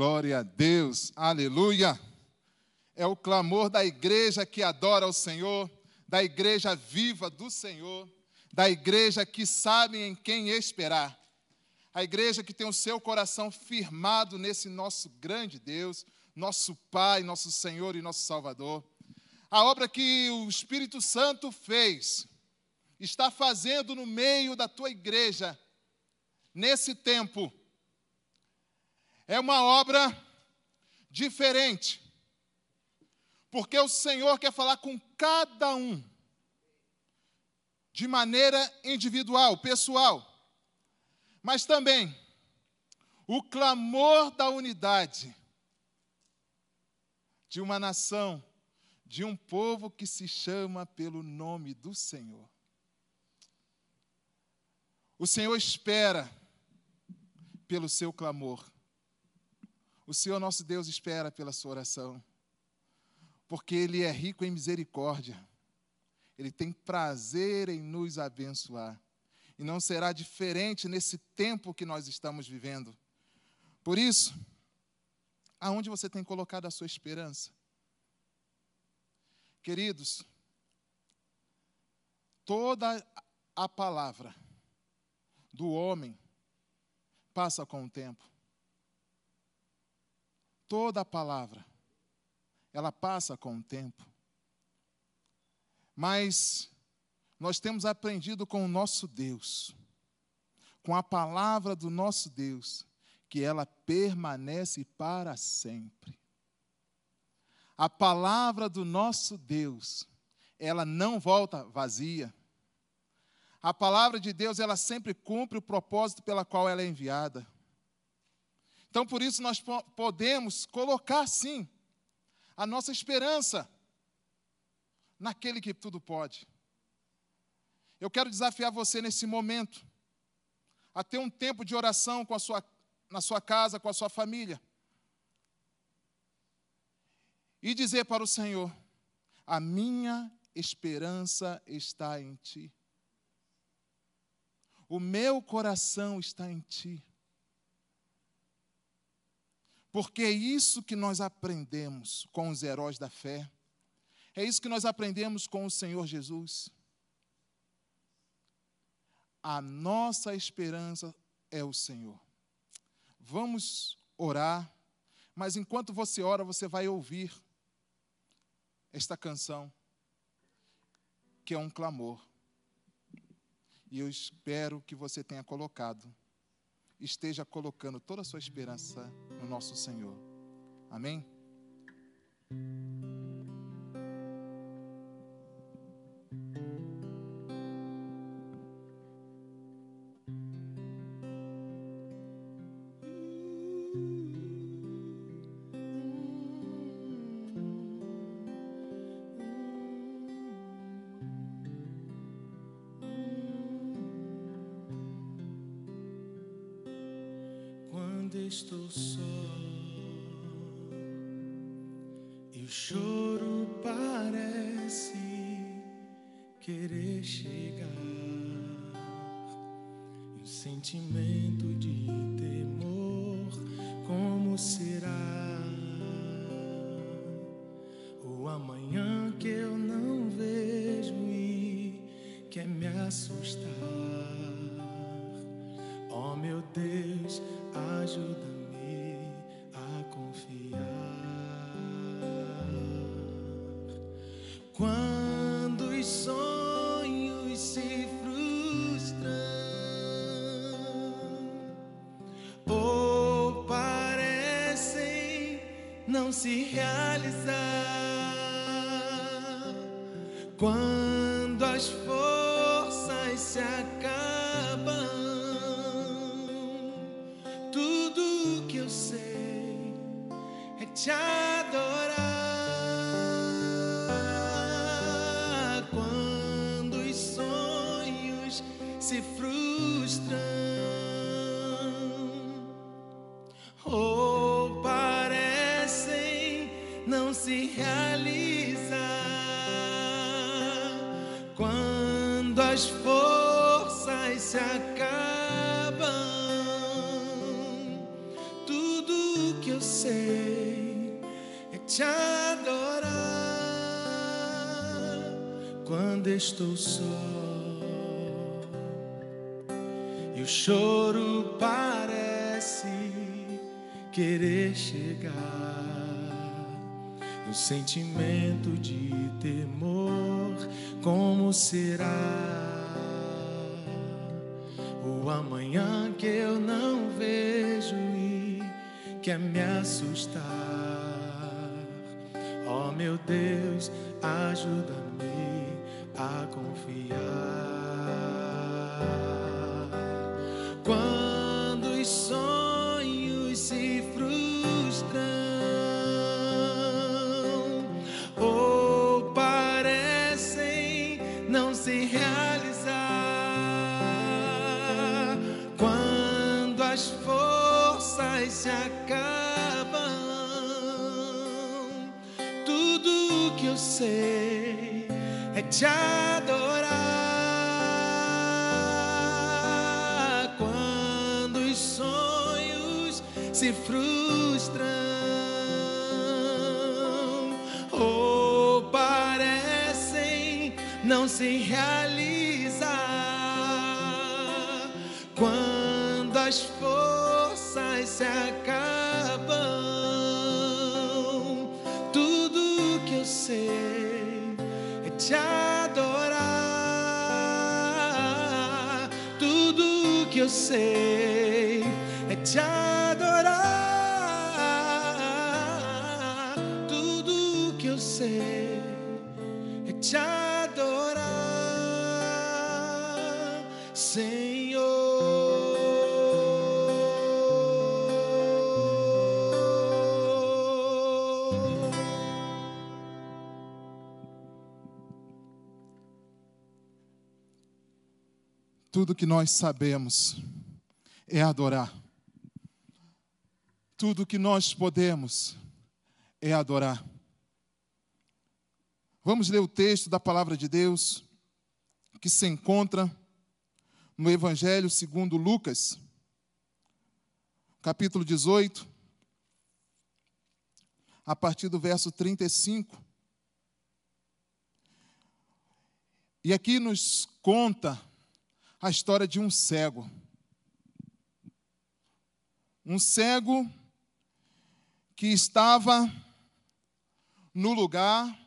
Glória a Deus, aleluia. É o clamor da igreja que adora o Senhor, da igreja viva do Senhor, da igreja que sabe em quem esperar. A igreja que tem o seu coração firmado nesse nosso grande Deus, nosso Pai, nosso Senhor e nosso Salvador. A obra que o Espírito Santo fez, está fazendo no meio da tua igreja, nesse tempo, é uma obra diferente. Porque o Senhor quer falar com cada um, de maneira individual, pessoal. Mas também, o clamor da unidade de uma nação, de um povo que se chama pelo nome do Senhor. O Senhor espera pelo seu clamor. O Senhor nosso Deus espera pela sua oração, porque Ele é rico em misericórdia, Ele tem prazer em nos abençoar, e não será diferente nesse tempo que nós estamos vivendo. Por isso, aonde você tem colocado a sua esperança? Queridos, toda a palavra do homem passa com o tempo toda a palavra, ela passa com o tempo. Mas nós temos aprendido com o nosso Deus, com a palavra do nosso Deus, que ela permanece para sempre. A palavra do nosso Deus, ela não volta vazia. A palavra de Deus, ela sempre cumpre o propósito pela qual ela é enviada. Então, por isso, nós podemos colocar, sim, a nossa esperança naquele que tudo pode. Eu quero desafiar você nesse momento a ter um tempo de oração com a sua, na sua casa, com a sua família. E dizer para o Senhor: A minha esperança está em Ti. O meu coração está em Ti. Porque é isso que nós aprendemos com os heróis da fé. É isso que nós aprendemos com o Senhor Jesus. A nossa esperança é o Senhor. Vamos orar, mas enquanto você ora, você vai ouvir esta canção, que é um clamor. E eu espero que você tenha colocado esteja colocando toda a sua esperança nosso Senhor. Amém? Te adorar. Quando os sonhos se frustram ou parecem não se realizar. Quando as forças se acabam te adorar quando estou só e o choro parece querer chegar. O sentimento de temor, como será? O amanhã que eu não vejo e quer me assustar. Frustram ou parecem não se realizar, quando as forças se acabam, tudo que eu sei é te adorar. Tudo que eu sei é te adorar. Tudo que nós sabemos é adorar. Tudo que nós podemos é adorar. Vamos ler o texto da palavra de Deus que se encontra no Evangelho segundo Lucas, capítulo 18, a partir do verso 35. E aqui nos conta a história de um cego. Um cego que estava no lugar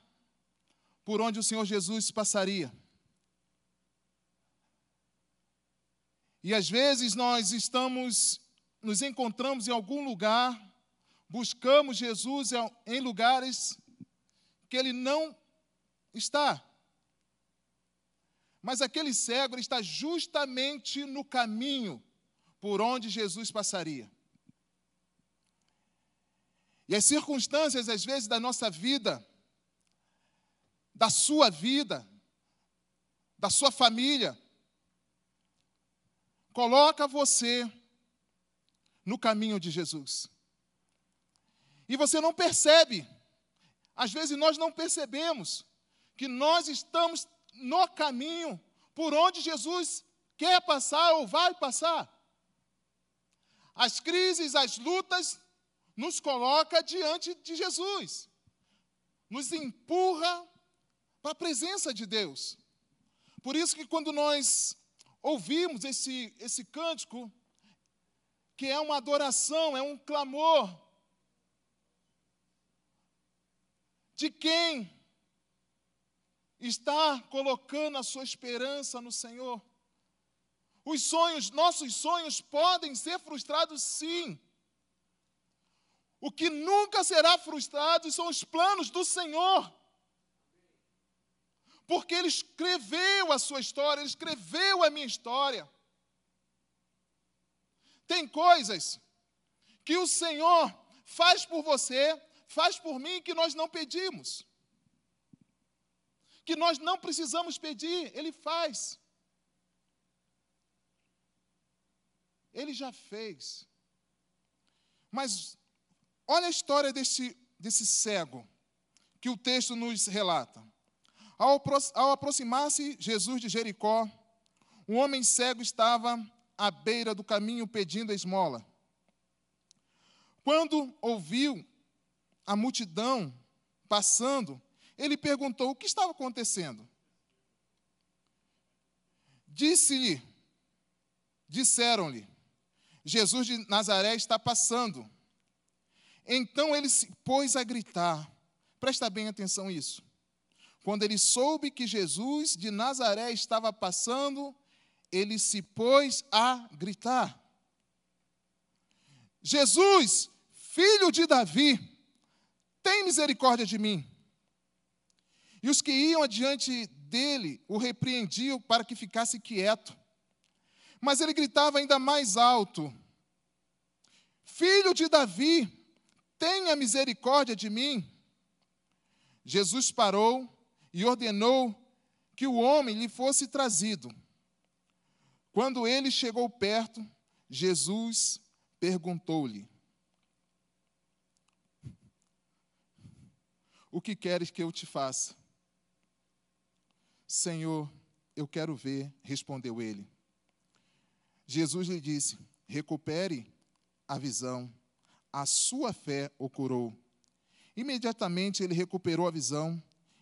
por onde o Senhor Jesus passaria. E às vezes nós estamos, nos encontramos em algum lugar, buscamos Jesus em lugares que ele não está. Mas aquele cego está justamente no caminho por onde Jesus passaria. E as circunstâncias, às vezes, da nossa vida, da sua vida, da sua família, coloca você no caminho de Jesus. E você não percebe, às vezes nós não percebemos que nós estamos no caminho por onde Jesus quer passar ou vai passar. As crises, as lutas nos coloca diante de Jesus. Nos empurra para a presença de Deus. Por isso que quando nós ouvimos esse esse cântico, que é uma adoração, é um clamor de quem está colocando a sua esperança no Senhor. Os sonhos, nossos sonhos podem ser frustrados sim. O que nunca será frustrado são os planos do Senhor. Porque Ele escreveu a sua história, Ele escreveu a minha história. Tem coisas que o Senhor faz por você, faz por mim, que nós não pedimos que nós não precisamos pedir, Ele faz. Ele já fez. Mas olha a história desse, desse cego que o texto nos relata. Ao, ao aproximar-se Jesus de Jericó, um homem cego estava à beira do caminho pedindo esmola. Quando ouviu a multidão passando, ele perguntou o que estava acontecendo. Disse-lhe, disseram-lhe, Jesus de Nazaré está passando. Então ele se pôs a gritar. Presta bem atenção nisso. Quando ele soube que Jesus de Nazaré estava passando, ele se pôs a gritar: Jesus, filho de Davi, tem misericórdia de mim. E os que iam adiante dele o repreendiam para que ficasse quieto. Mas ele gritava ainda mais alto: Filho de Davi, tenha misericórdia de mim. Jesus parou e ordenou que o homem lhe fosse trazido. Quando ele chegou perto, Jesus perguntou-lhe: O que queres que eu te faça? Senhor, eu quero ver, respondeu ele. Jesus lhe disse: Recupere a visão, a sua fé o curou. Imediatamente ele recuperou a visão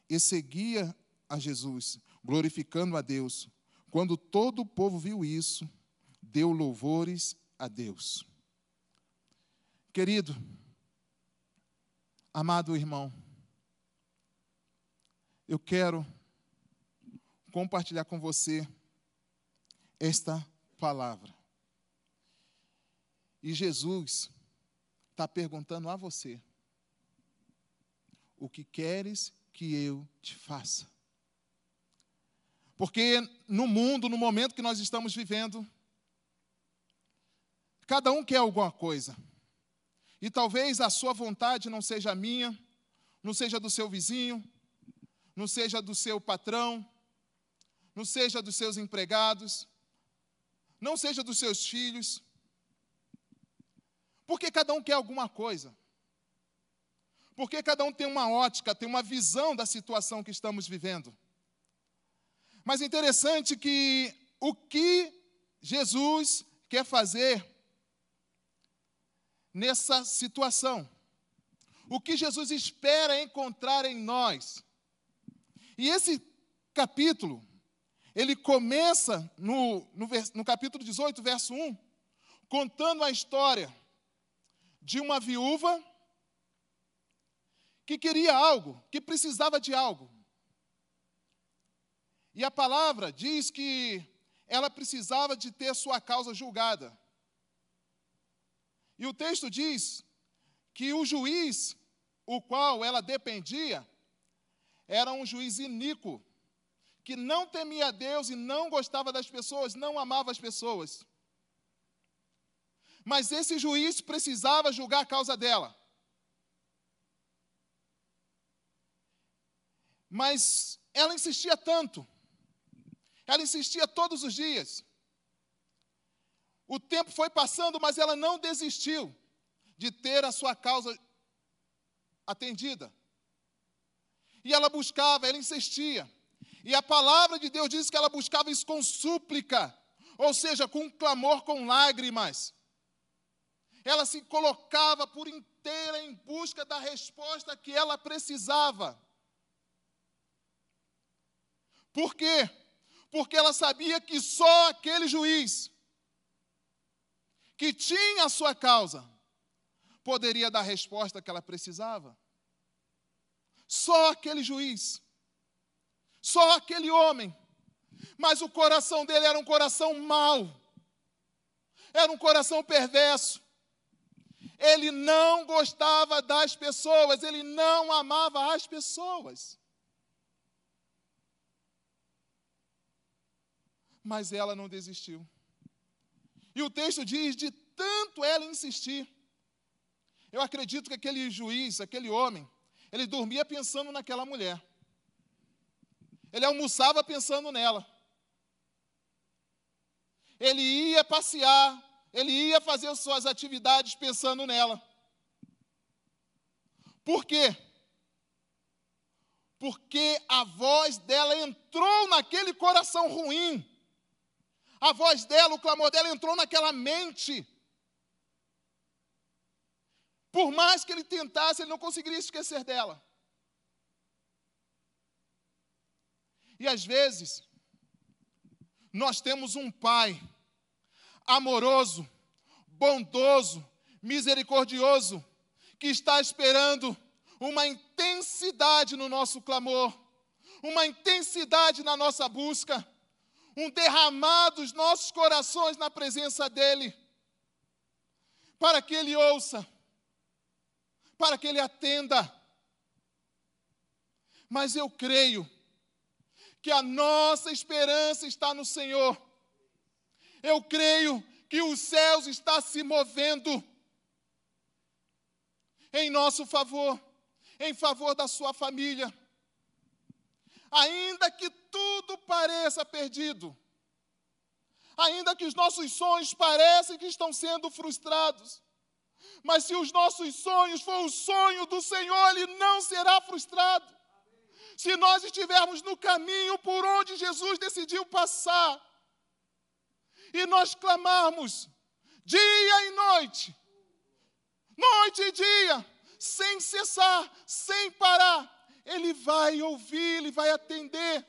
e seguia a Jesus, glorificando a Deus. Quando todo o povo viu isso, deu louvores a Deus. Querido, amado irmão, eu quero compartilhar com você esta palavra. E Jesus está perguntando a você: o que queres que eu te faça? Porque no mundo, no momento que nós estamos vivendo, cada um quer alguma coisa. E talvez a sua vontade não seja a minha, não seja do seu vizinho, não seja do seu patrão, não seja dos seus empregados, não seja dos seus filhos. Porque cada um quer alguma coisa. Porque cada um tem uma ótica, tem uma visão da situação que estamos vivendo. Mas é interessante que o que Jesus quer fazer nessa situação, o que Jesus espera encontrar em nós. E esse capítulo, ele começa no, no, no capítulo 18, verso 1, contando a história de uma viúva que queria algo, que precisava de algo. E a palavra diz que ela precisava de ter sua causa julgada. E o texto diz que o juiz, o qual ela dependia, era um juiz iníquo que não temia Deus e não gostava das pessoas, não amava as pessoas. Mas esse juiz precisava julgar a causa dela. Mas ela insistia tanto, ela insistia todos os dias. O tempo foi passando, mas ela não desistiu de ter a sua causa atendida. E ela buscava, ela insistia. E a palavra de Deus diz que ela buscava isso com súplica, ou seja, com clamor, com lágrimas. Ela se colocava por inteira em busca da resposta que ela precisava. Por quê? Porque ela sabia que só aquele juiz que tinha a sua causa poderia dar a resposta que ela precisava. Só aquele juiz. Só aquele homem. Mas o coração dele era um coração mau. Era um coração perverso. Ele não gostava das pessoas, ele não amava as pessoas. Mas ela não desistiu. E o texto diz: de tanto ela insistir. Eu acredito que aquele juiz, aquele homem, ele dormia pensando naquela mulher. Ele almoçava pensando nela. Ele ia passear, ele ia fazer suas atividades pensando nela. Por quê? Porque a voz dela entrou naquele coração ruim. A voz dela, o clamor dela entrou naquela mente. Por mais que ele tentasse, ele não conseguiria esquecer dela. E às vezes, nós temos um pai amoroso, bondoso, misericordioso, que está esperando uma intensidade no nosso clamor, uma intensidade na nossa busca, um derramar dos nossos corações na presença dEle, para que Ele ouça, para que Ele atenda. Mas eu creio que a nossa esperança está no Senhor. Eu creio que os céus está se movendo em nosso favor, em favor da sua família. Ainda que tudo pareça perdido, ainda que os nossos sonhos parecem que estão sendo frustrados, mas se os nossos sonhos for o sonho do Senhor, ele não será frustrado. Se nós estivermos no caminho por onde Jesus decidiu passar, e nós clamarmos dia e noite, noite e dia, sem cessar, sem parar, Ele vai ouvir, Ele vai atender.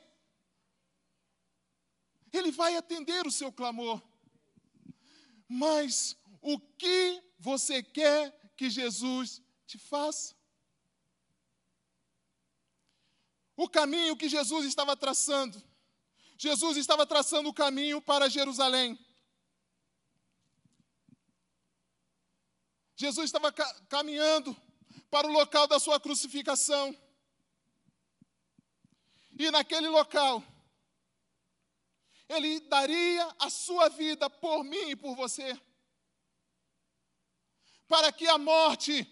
Ele vai atender o seu clamor. Mas o que você quer que Jesus te faça? O caminho que Jesus estava traçando. Jesus estava traçando o caminho para Jerusalém. Jesus estava ca caminhando para o local da sua crucificação. E naquele local, ele daria a sua vida por mim e por você. Para que a morte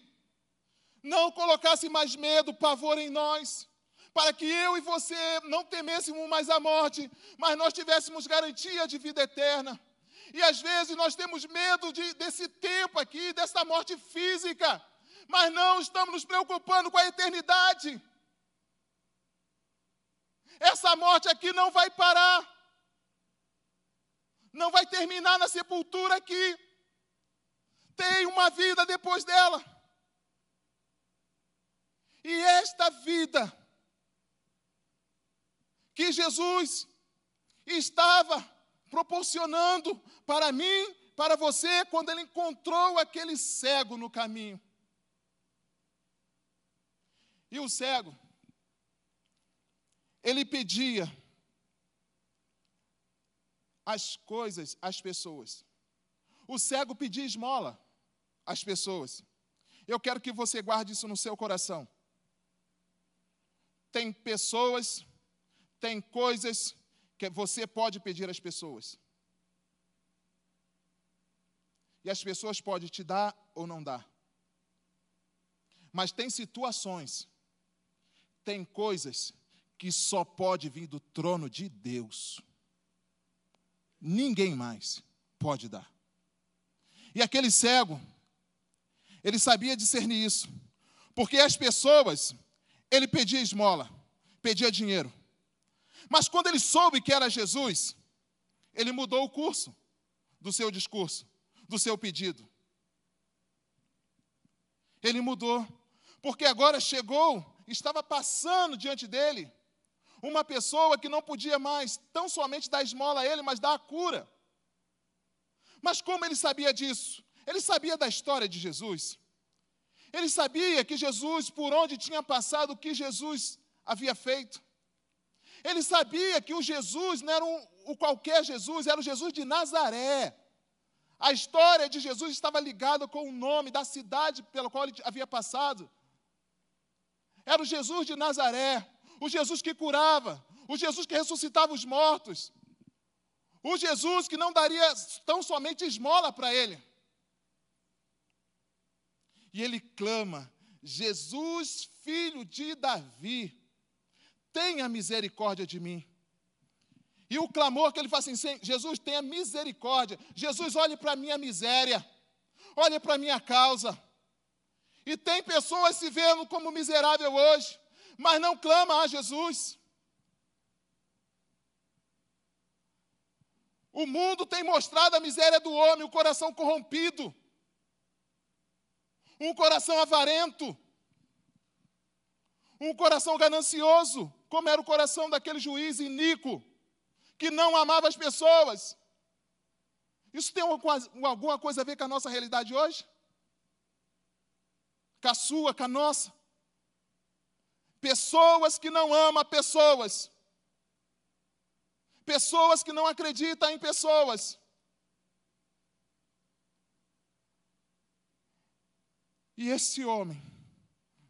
não colocasse mais medo, pavor em nós. Para que eu e você não temêssemos mais a morte, mas nós tivéssemos garantia de vida eterna. E às vezes nós temos medo de, desse tempo aqui, dessa morte física, mas não estamos nos preocupando com a eternidade. Essa morte aqui não vai parar, não vai terminar na sepultura aqui. Tem uma vida depois dela. E esta vida que Jesus estava proporcionando para mim, para você, quando ele encontrou aquele cego no caminho. E o cego, ele pedia as coisas às pessoas. O cego pedia esmola às pessoas. Eu quero que você guarde isso no seu coração. Tem pessoas, tem coisas que você pode pedir às pessoas. E as pessoas podem te dar ou não dar. Mas tem situações, tem coisas que só pode vir do trono de Deus. Ninguém mais pode dar. E aquele cego, ele sabia discernir isso. Porque as pessoas, ele pedia esmola, pedia dinheiro. Mas quando ele soube que era Jesus, ele mudou o curso do seu discurso, do seu pedido. Ele mudou, porque agora chegou, estava passando diante dele uma pessoa que não podia mais tão somente dar esmola a ele, mas dar a cura. Mas como ele sabia disso? Ele sabia da história de Jesus. Ele sabia que Jesus, por onde tinha passado, o que Jesus havia feito. Ele sabia que o Jesus não era um, o qualquer Jesus, era o Jesus de Nazaré. A história de Jesus estava ligada com o nome da cidade pela qual ele havia passado. Era o Jesus de Nazaré, o Jesus que curava, o Jesus que ressuscitava os mortos, o Jesus que não daria tão somente esmola para ele. E ele clama: Jesus, filho de Davi, tenha misericórdia de mim. E o clamor que ele faz assim: Jesus, tenha misericórdia. Jesus, olhe para a minha miséria, olhe para a minha causa. E tem pessoas se vendo como miserável hoje, mas não clama a Jesus. O mundo tem mostrado a miséria do homem, o coração corrompido. um coração avarento, um coração ganancioso, como era o coração daquele juiz iníquo, que não amava as pessoas. Isso tem alguma coisa a ver com a nossa realidade hoje? Com a sua, com a nossa? Pessoas que não amam pessoas. Pessoas que não acreditam em pessoas. E esse homem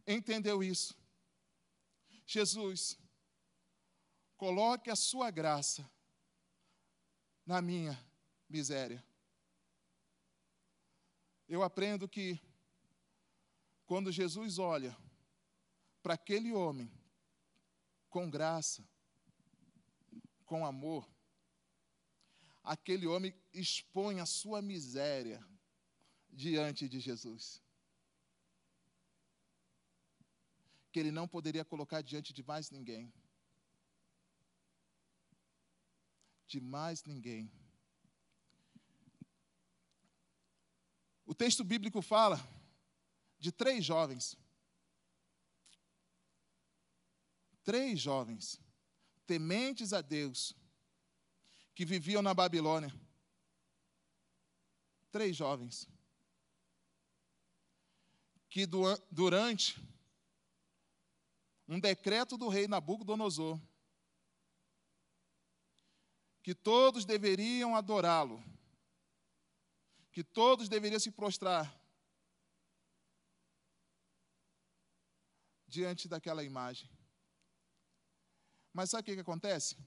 entendeu isso. Jesus, coloque a sua graça na minha miséria. Eu aprendo que quando Jesus olha para aquele homem com graça, com amor, aquele homem expõe a sua miséria diante de Jesus. Que ele não poderia colocar diante de mais ninguém. De mais ninguém. O texto bíblico fala de três jovens. Três jovens, tementes a Deus, que viviam na Babilônia. Três jovens. Que durante um decreto do rei Nabucodonosor, que todos deveriam adorá-lo, que todos deveriam se prostrar diante daquela imagem. Mas sabe o que, que acontece?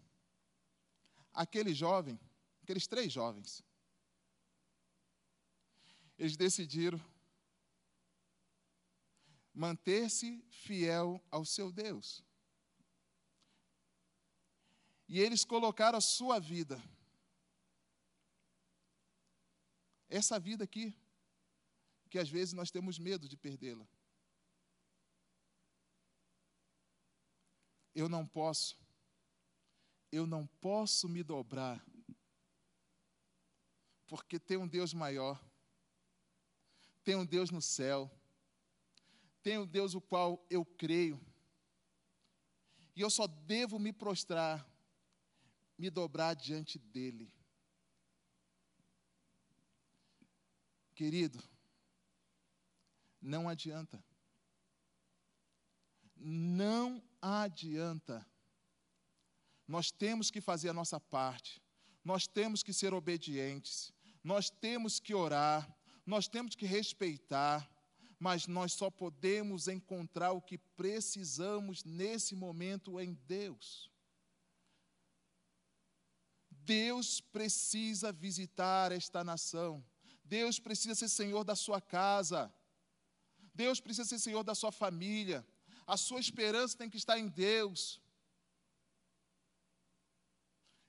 Aquele jovem, aqueles três jovens, eles decidiram manter-se fiel ao seu Deus. E eles colocaram a sua vida Essa vida aqui, que às vezes nós temos medo de perdê-la. Eu não posso, eu não posso me dobrar, porque tem um Deus maior, tem um Deus no céu, tem um Deus o qual eu creio, e eu só devo me prostrar, me dobrar diante dEle. Querido, não adianta. Não adianta. Nós temos que fazer a nossa parte. Nós temos que ser obedientes. Nós temos que orar. Nós temos que respeitar. Mas nós só podemos encontrar o que precisamos nesse momento em Deus. Deus precisa visitar esta nação. Deus precisa ser senhor da sua casa. Deus precisa ser senhor da sua família. A sua esperança tem que estar em Deus.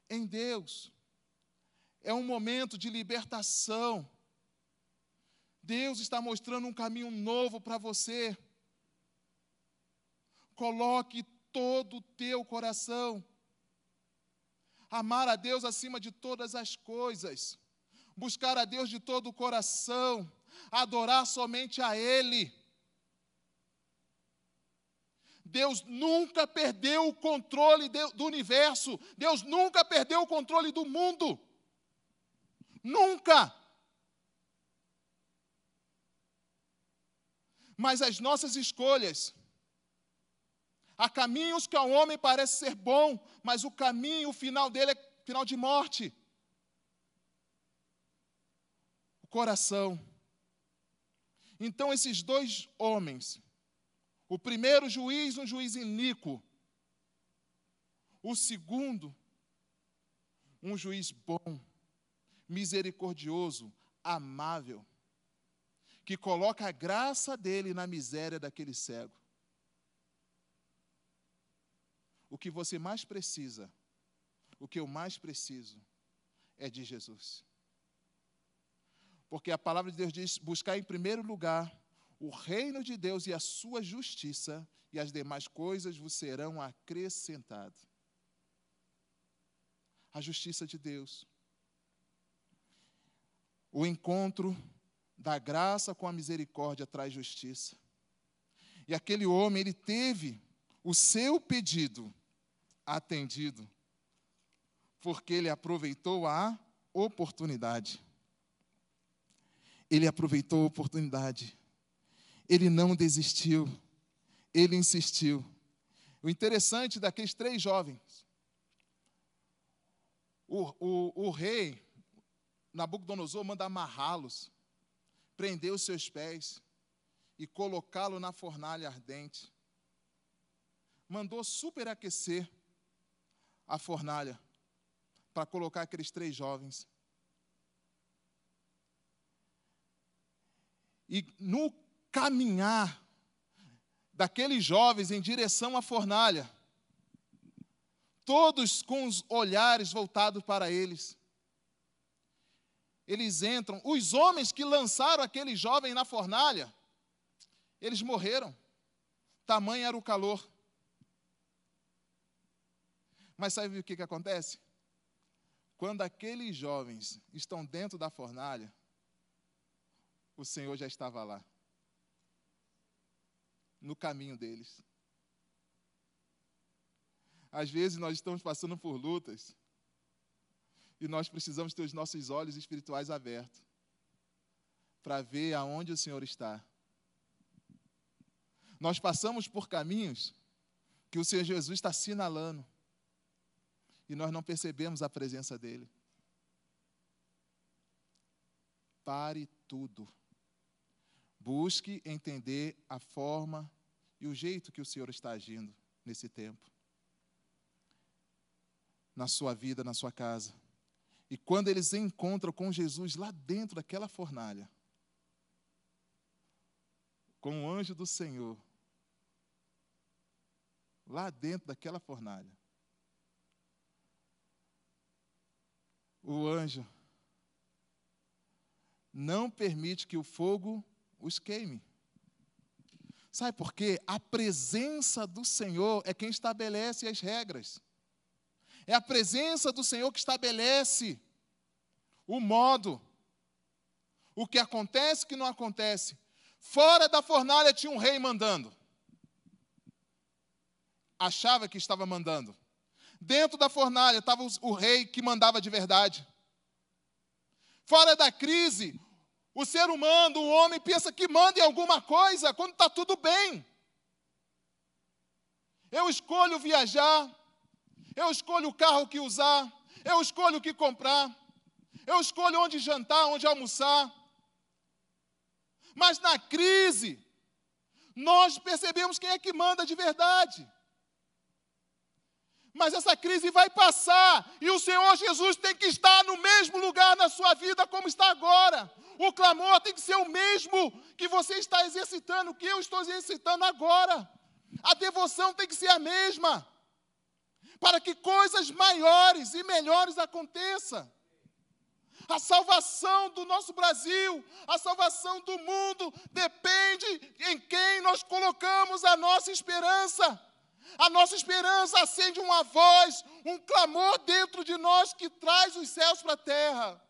Em Deus. É um momento de libertação. Deus está mostrando um caminho novo para você. Coloque todo o teu coração. Amar a Deus acima de todas as coisas buscar a Deus de todo o coração, adorar somente a Ele. Deus nunca perdeu o controle do universo, Deus nunca perdeu o controle do mundo. Nunca. Mas as nossas escolhas, há caminhos que ao homem parece ser bom, mas o caminho, o final dele é final de morte. coração. Então, esses dois homens, o primeiro juiz, um juiz iníquo, o segundo, um juiz bom, misericordioso, amável, que coloca a graça dele na miséria daquele cego. O que você mais precisa, o que eu mais preciso, é de Jesus. Porque a palavra de Deus diz: buscar em primeiro lugar o reino de Deus e a sua justiça, e as demais coisas vos serão acrescentadas. A justiça de Deus. O encontro da graça com a misericórdia traz justiça. E aquele homem, ele teve o seu pedido atendido, porque ele aproveitou a oportunidade. Ele aproveitou a oportunidade. Ele não desistiu. Ele insistiu. O interessante daqueles três jovens, o, o, o rei Nabucodonosor manda amarrá-los, prender os seus pés e colocá-lo na fornalha ardente. Mandou superaquecer a fornalha para colocar aqueles três jovens. E no caminhar daqueles jovens em direção à fornalha, todos com os olhares voltados para eles, eles entram, os homens que lançaram aquele jovem na fornalha, eles morreram. Tamanho era o calor. Mas sabe o que, que acontece? Quando aqueles jovens estão dentro da fornalha, o Senhor já estava lá, no caminho deles. Às vezes nós estamos passando por lutas e nós precisamos ter os nossos olhos espirituais abertos para ver aonde o Senhor está. Nós passamos por caminhos que o Senhor Jesus está sinalando e nós não percebemos a presença dele. Pare tudo. Busque entender a forma e o jeito que o Senhor está agindo nesse tempo. Na sua vida, na sua casa. E quando eles encontram com Jesus lá dentro daquela fornalha, com o anjo do Senhor, lá dentro daquela fornalha, o anjo não permite que o fogo os queime. Sabe por quê? A presença do Senhor é quem estabelece as regras. É a presença do Senhor que estabelece o modo, o que acontece o que não acontece. Fora da fornalha tinha um rei mandando. Achava que estava mandando. Dentro da fornalha estava o rei que mandava de verdade. Fora da crise, o ser humano, o homem, pensa que manda em alguma coisa quando está tudo bem. Eu escolho viajar, eu escolho o carro que usar, eu escolho o que comprar, eu escolho onde jantar, onde almoçar. Mas na crise, nós percebemos quem é que manda de verdade. Mas essa crise vai passar e o Senhor Jesus tem que estar no mesmo lugar na sua vida como está agora. O clamor tem que ser o mesmo que você está exercitando, que eu estou exercitando agora. A devoção tem que ser a mesma para que coisas maiores e melhores aconteçam. A salvação do nosso Brasil, a salvação do mundo, depende em quem nós colocamos a nossa esperança. A nossa esperança acende uma voz, um clamor dentro de nós que traz os céus para a terra.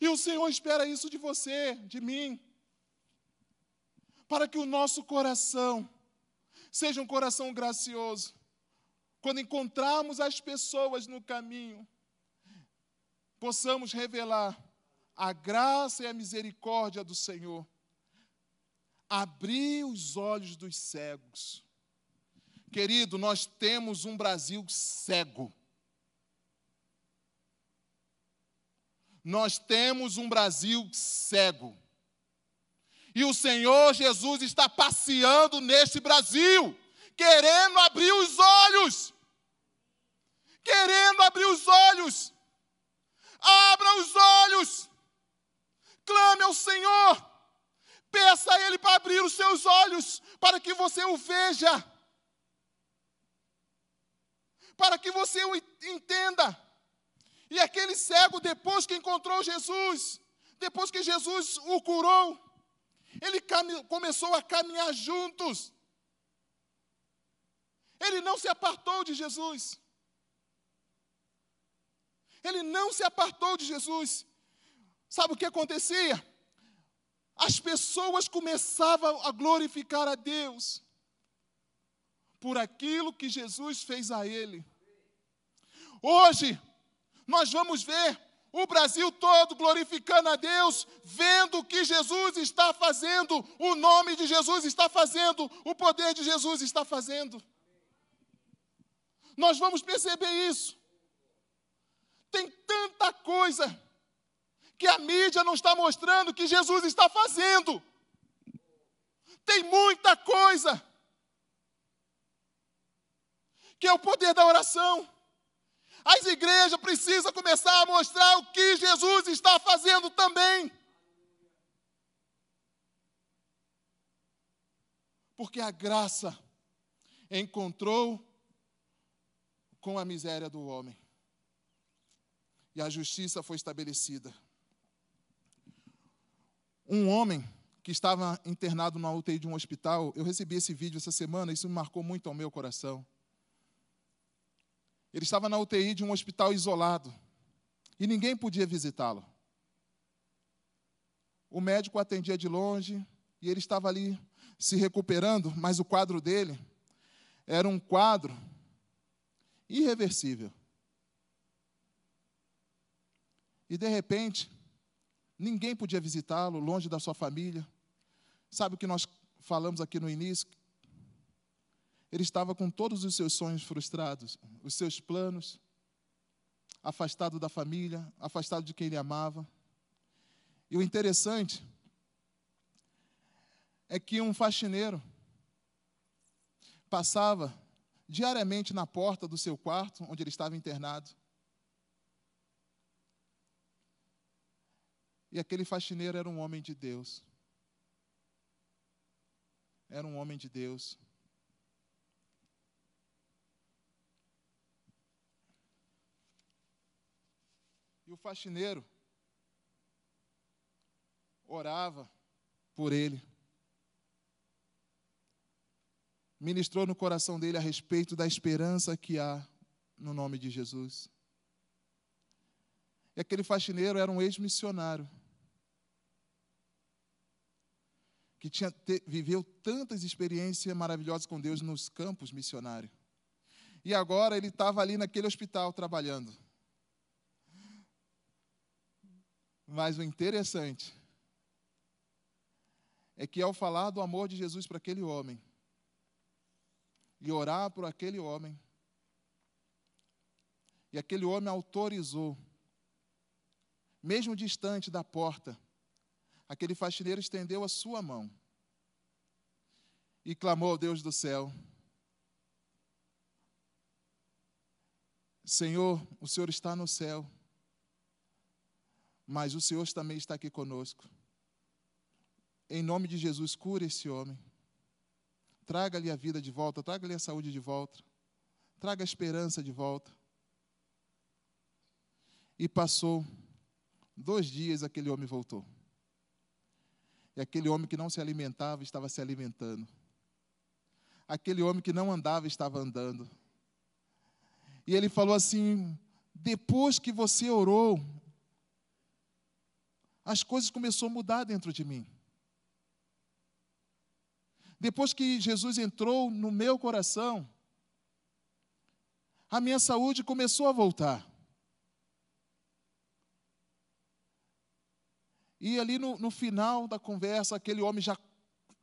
E o Senhor espera isso de você, de mim, para que o nosso coração seja um coração gracioso, quando encontrarmos as pessoas no caminho, possamos revelar a graça e a misericórdia do Senhor. Abrir os olhos dos cegos. Querido, nós temos um Brasil cego. Nós temos um Brasil cego. E o Senhor Jesus está passeando neste Brasil, querendo abrir os olhos querendo abrir os olhos. Abra os olhos. Clame ao Senhor. Peça a Ele para abrir os seus olhos, para que você o veja. Para que você o entenda. E aquele cego, depois que encontrou Jesus, depois que Jesus o curou, ele começou a caminhar juntos. Ele não se apartou de Jesus. Ele não se apartou de Jesus. Sabe o que acontecia? As pessoas começavam a glorificar a Deus por aquilo que Jesus fez a ele. Hoje, nós vamos ver o Brasil todo glorificando a Deus, vendo o que Jesus está fazendo, o nome de Jesus está fazendo, o poder de Jesus está fazendo. Nós vamos perceber isso. Tem tanta coisa que a mídia não está mostrando que Jesus está fazendo. Tem muita coisa que é o poder da oração. As igrejas precisam começar a mostrar o que Jesus está fazendo também. Porque a graça encontrou com a miséria do homem. E a justiça foi estabelecida. Um homem que estava internado na UTI de um hospital, eu recebi esse vídeo essa semana, isso me marcou muito ao meu coração. Ele estava na UTI de um hospital isolado e ninguém podia visitá-lo. O médico atendia de longe e ele estava ali se recuperando, mas o quadro dele era um quadro irreversível. E de repente, ninguém podia visitá-lo, longe da sua família. Sabe o que nós falamos aqui no início? Ele estava com todos os seus sonhos frustrados, os seus planos, afastado da família, afastado de quem ele amava. E o interessante é que um faxineiro passava diariamente na porta do seu quarto, onde ele estava internado. E aquele faxineiro era um homem de Deus. Era um homem de Deus. E o faxineiro orava por ele. Ministrou no coração dele a respeito da esperança que há no nome de Jesus. E aquele faxineiro era um ex-missionário. Que tinha, te, viveu tantas experiências maravilhosas com Deus nos campos missionários. E agora ele estava ali naquele hospital trabalhando. Mas o interessante é que ao falar do amor de Jesus para aquele homem e orar por aquele homem, e aquele homem autorizou, mesmo distante da porta, aquele faxineiro estendeu a sua mão e clamou ao Deus do céu: Senhor, o Senhor está no céu mas o Senhor também está aqui conosco. Em nome de Jesus, cure esse homem. Traga-lhe a vida de volta, traga-lhe a saúde de volta, traga a esperança de volta. E passou dois dias, aquele homem voltou. E aquele homem que não se alimentava estava se alimentando. Aquele homem que não andava estava andando. E ele falou assim: depois que você orou, as coisas começaram a mudar dentro de mim. Depois que Jesus entrou no meu coração, a minha saúde começou a voltar. E ali no, no, final da conversa, aquele homem já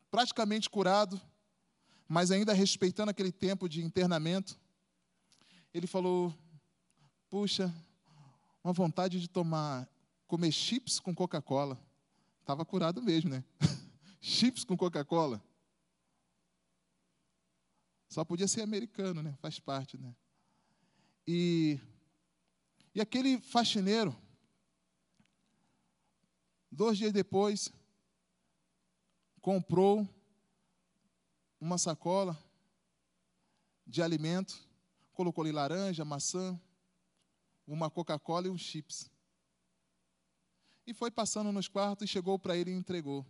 praticamente curado, mas ainda respeitando aquele tempo de internamento, ele falou: Puxa, uma vontade de tomar comer chips com Coca-Cola. Estava curado mesmo, né? chips com Coca-Cola. Só podia ser americano, né? Faz parte, né? E, e aquele faxineiro, dois dias depois, comprou uma sacola de alimento, colocou ali laranja, maçã, uma Coca-Cola e um chips. E foi passando nos quartos e chegou para ele e entregou.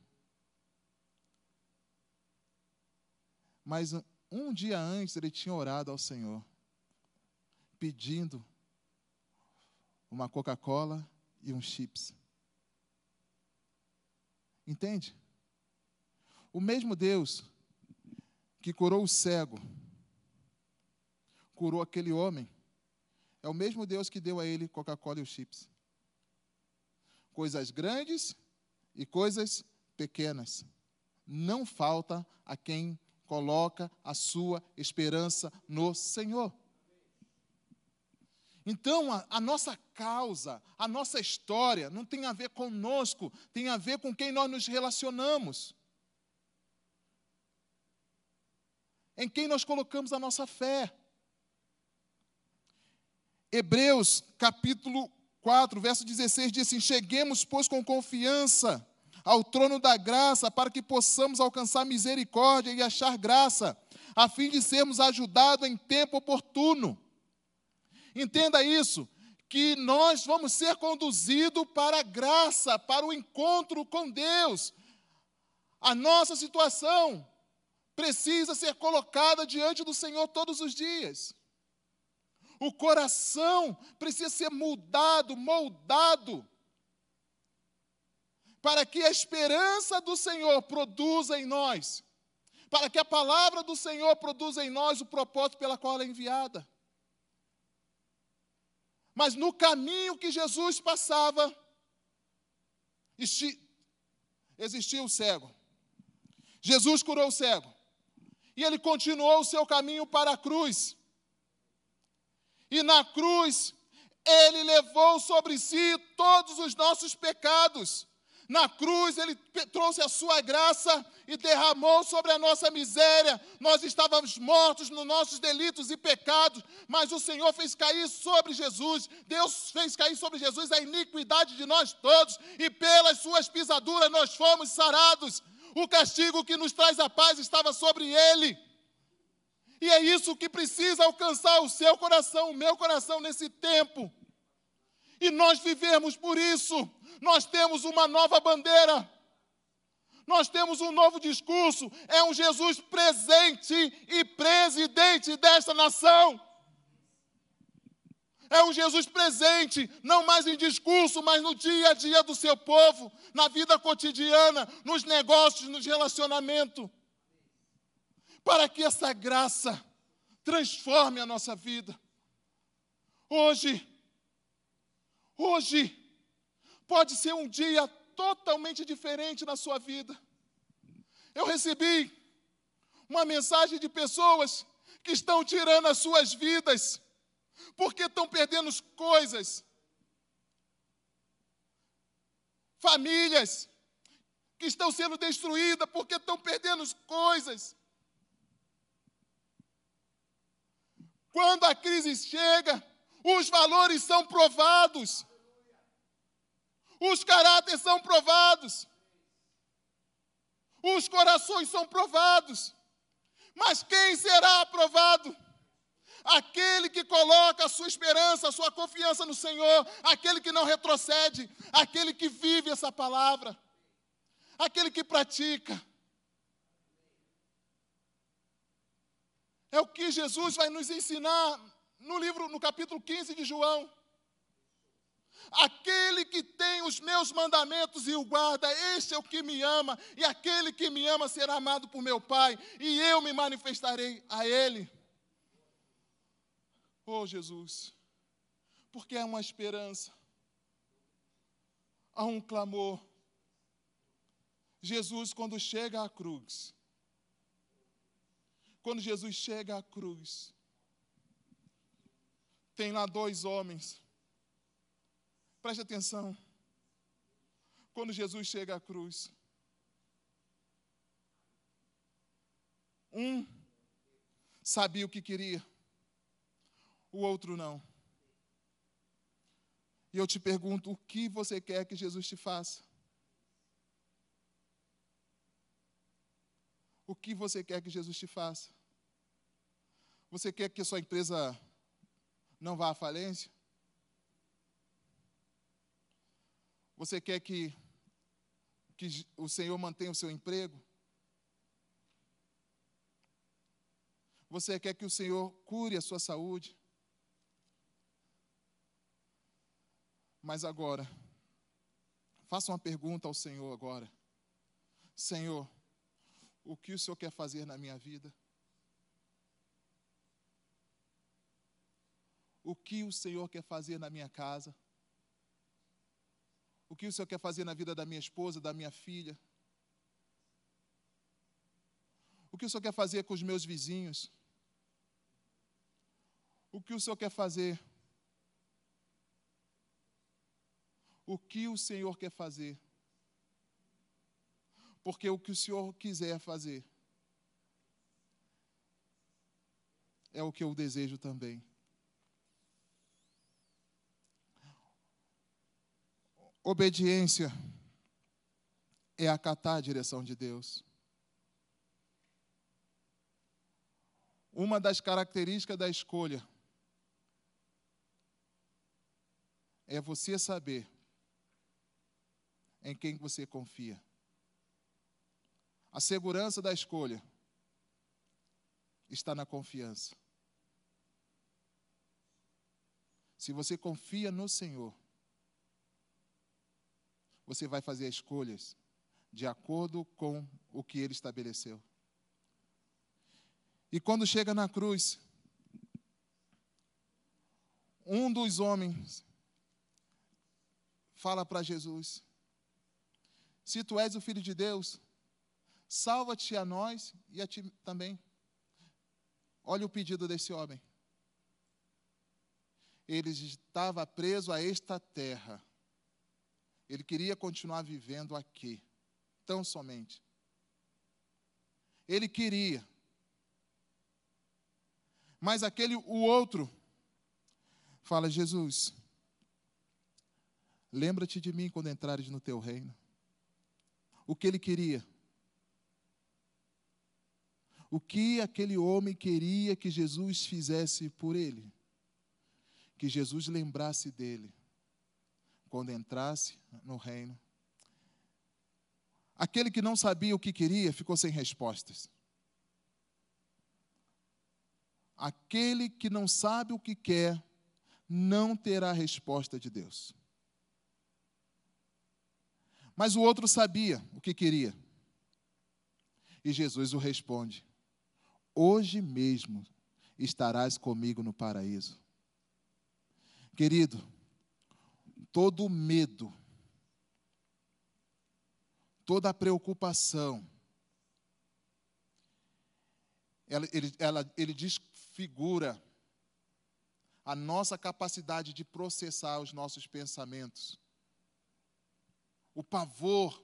Mas um dia antes ele tinha orado ao Senhor, pedindo uma Coca-Cola e um chips. Entende? O mesmo Deus que curou o cego, curou aquele homem, é o mesmo Deus que deu a ele Coca-Cola e os chips. Coisas grandes e coisas pequenas. Não falta a quem coloca a sua esperança no Senhor. Então, a, a, nossa causa, a nossa história, não tem a ver conosco, tem a ver com quem nós nos relacionamos. Em quem nós colocamos a nossa fé. Hebreus capítulo 4, verso 16 diz assim: Cheguemos, pois, com confiança ao trono da graça, para que possamos alcançar misericórdia e achar graça, a fim de sermos ajudados em tempo oportuno. Entenda isso, que nós vamos ser conduzidos para a graça, para o encontro com Deus. A nossa situação precisa ser colocada diante do Senhor todos os dias. O coração precisa ser mudado, moldado, para que a esperança do Senhor produza em nós, para que a palavra do Senhor produza em nós o propósito pela qual ela é enviada. Mas no caminho que Jesus passava, existia o cego. Jesus curou o cego. E ele continuou o seu caminho para a cruz. E na cruz, ele levou sobre si todos os nossos pecados. Na cruz, ele trouxe a sua graça e derramou sobre a nossa miséria. Nós estávamos mortos nos nossos delitos e pecados, mas o Senhor fez cair sobre Jesus. Deus fez cair sobre Jesus a iniquidade de nós todos, e pelas suas pisaduras nós fomos sarados. O castigo que nos traz a paz estava sobre ele. E é isso que precisa alcançar o seu coração, o meu coração nesse tempo. E nós vivemos por isso. Nós temos uma nova bandeira. Nós temos um novo discurso. É um Jesus presente e presidente desta nação. É um Jesus presente, não mais em discurso, mas no dia a dia do seu povo, na vida cotidiana, nos negócios, nos relacionamentos para que essa graça transforme a nossa vida. Hoje, hoje, pode ser um dia totalmente diferente na sua vida. Eu recebi uma mensagem de pessoas que estão tirando as suas vidas porque estão perdendo coisas. Famílias que estão sendo destruídas porque estão perdendo coisas. Quando a crise chega, os valores são provados. Os caráteres são provados. Os corações são provados. Mas quem será aprovado? Aquele que coloca a sua esperança, a sua confiança no Senhor, aquele que não retrocede, aquele que vive essa palavra, aquele que pratica. É o que Jesus vai nos ensinar no livro, no capítulo 15 de João. Aquele que tem os meus mandamentos e o guarda, este é o que me ama, e aquele que me ama será amado por meu Pai, e eu me manifestarei a ele. Oh Jesus, porque há uma esperança, há um clamor. Jesus, quando chega à cruz, quando Jesus chega à cruz, tem lá dois homens. Preste atenção. Quando Jesus chega à cruz, um sabia o que queria, o outro não. E eu te pergunto: o que você quer que Jesus te faça? O que você quer que Jesus te faça? Você quer que a sua empresa não vá à falência? Você quer que, que o Senhor mantenha o seu emprego? Você quer que o Senhor cure a sua saúde? Mas agora, faça uma pergunta ao Senhor agora. Senhor, o que o Senhor quer fazer na minha vida? O que o Senhor quer fazer na minha casa? O que o Senhor quer fazer na vida da minha esposa, da minha filha? O que o Senhor quer fazer com os meus vizinhos? O que o Senhor quer fazer? O que o Senhor quer fazer? Porque o que o Senhor quiser fazer é o que eu desejo também. Obediência é acatar a direção de Deus. Uma das características da escolha é você saber em quem você confia. A segurança da escolha está na confiança. Se você confia no Senhor, você vai fazer escolhas de acordo com o que ele estabeleceu. E quando chega na cruz, um dos homens fala para Jesus: Se tu és o filho de Deus, salva-te a nós e a ti também. Olha o pedido desse homem. Ele estava preso a esta terra ele queria continuar vivendo aqui, tão somente. Ele queria. Mas aquele, o outro, fala: Jesus, lembra-te de mim quando entrares no teu reino. O que ele queria? O que aquele homem queria que Jesus fizesse por ele? Que Jesus lembrasse dele quando entrasse no reino. Aquele que não sabia o que queria ficou sem respostas. Aquele que não sabe o que quer não terá resposta de Deus. Mas o outro sabia o que queria. E Jesus o responde: Hoje mesmo estarás comigo no paraíso. Querido, todo medo, toda preocupação, ela, ele, ela, ele desfigura a nossa capacidade de processar os nossos pensamentos. O pavor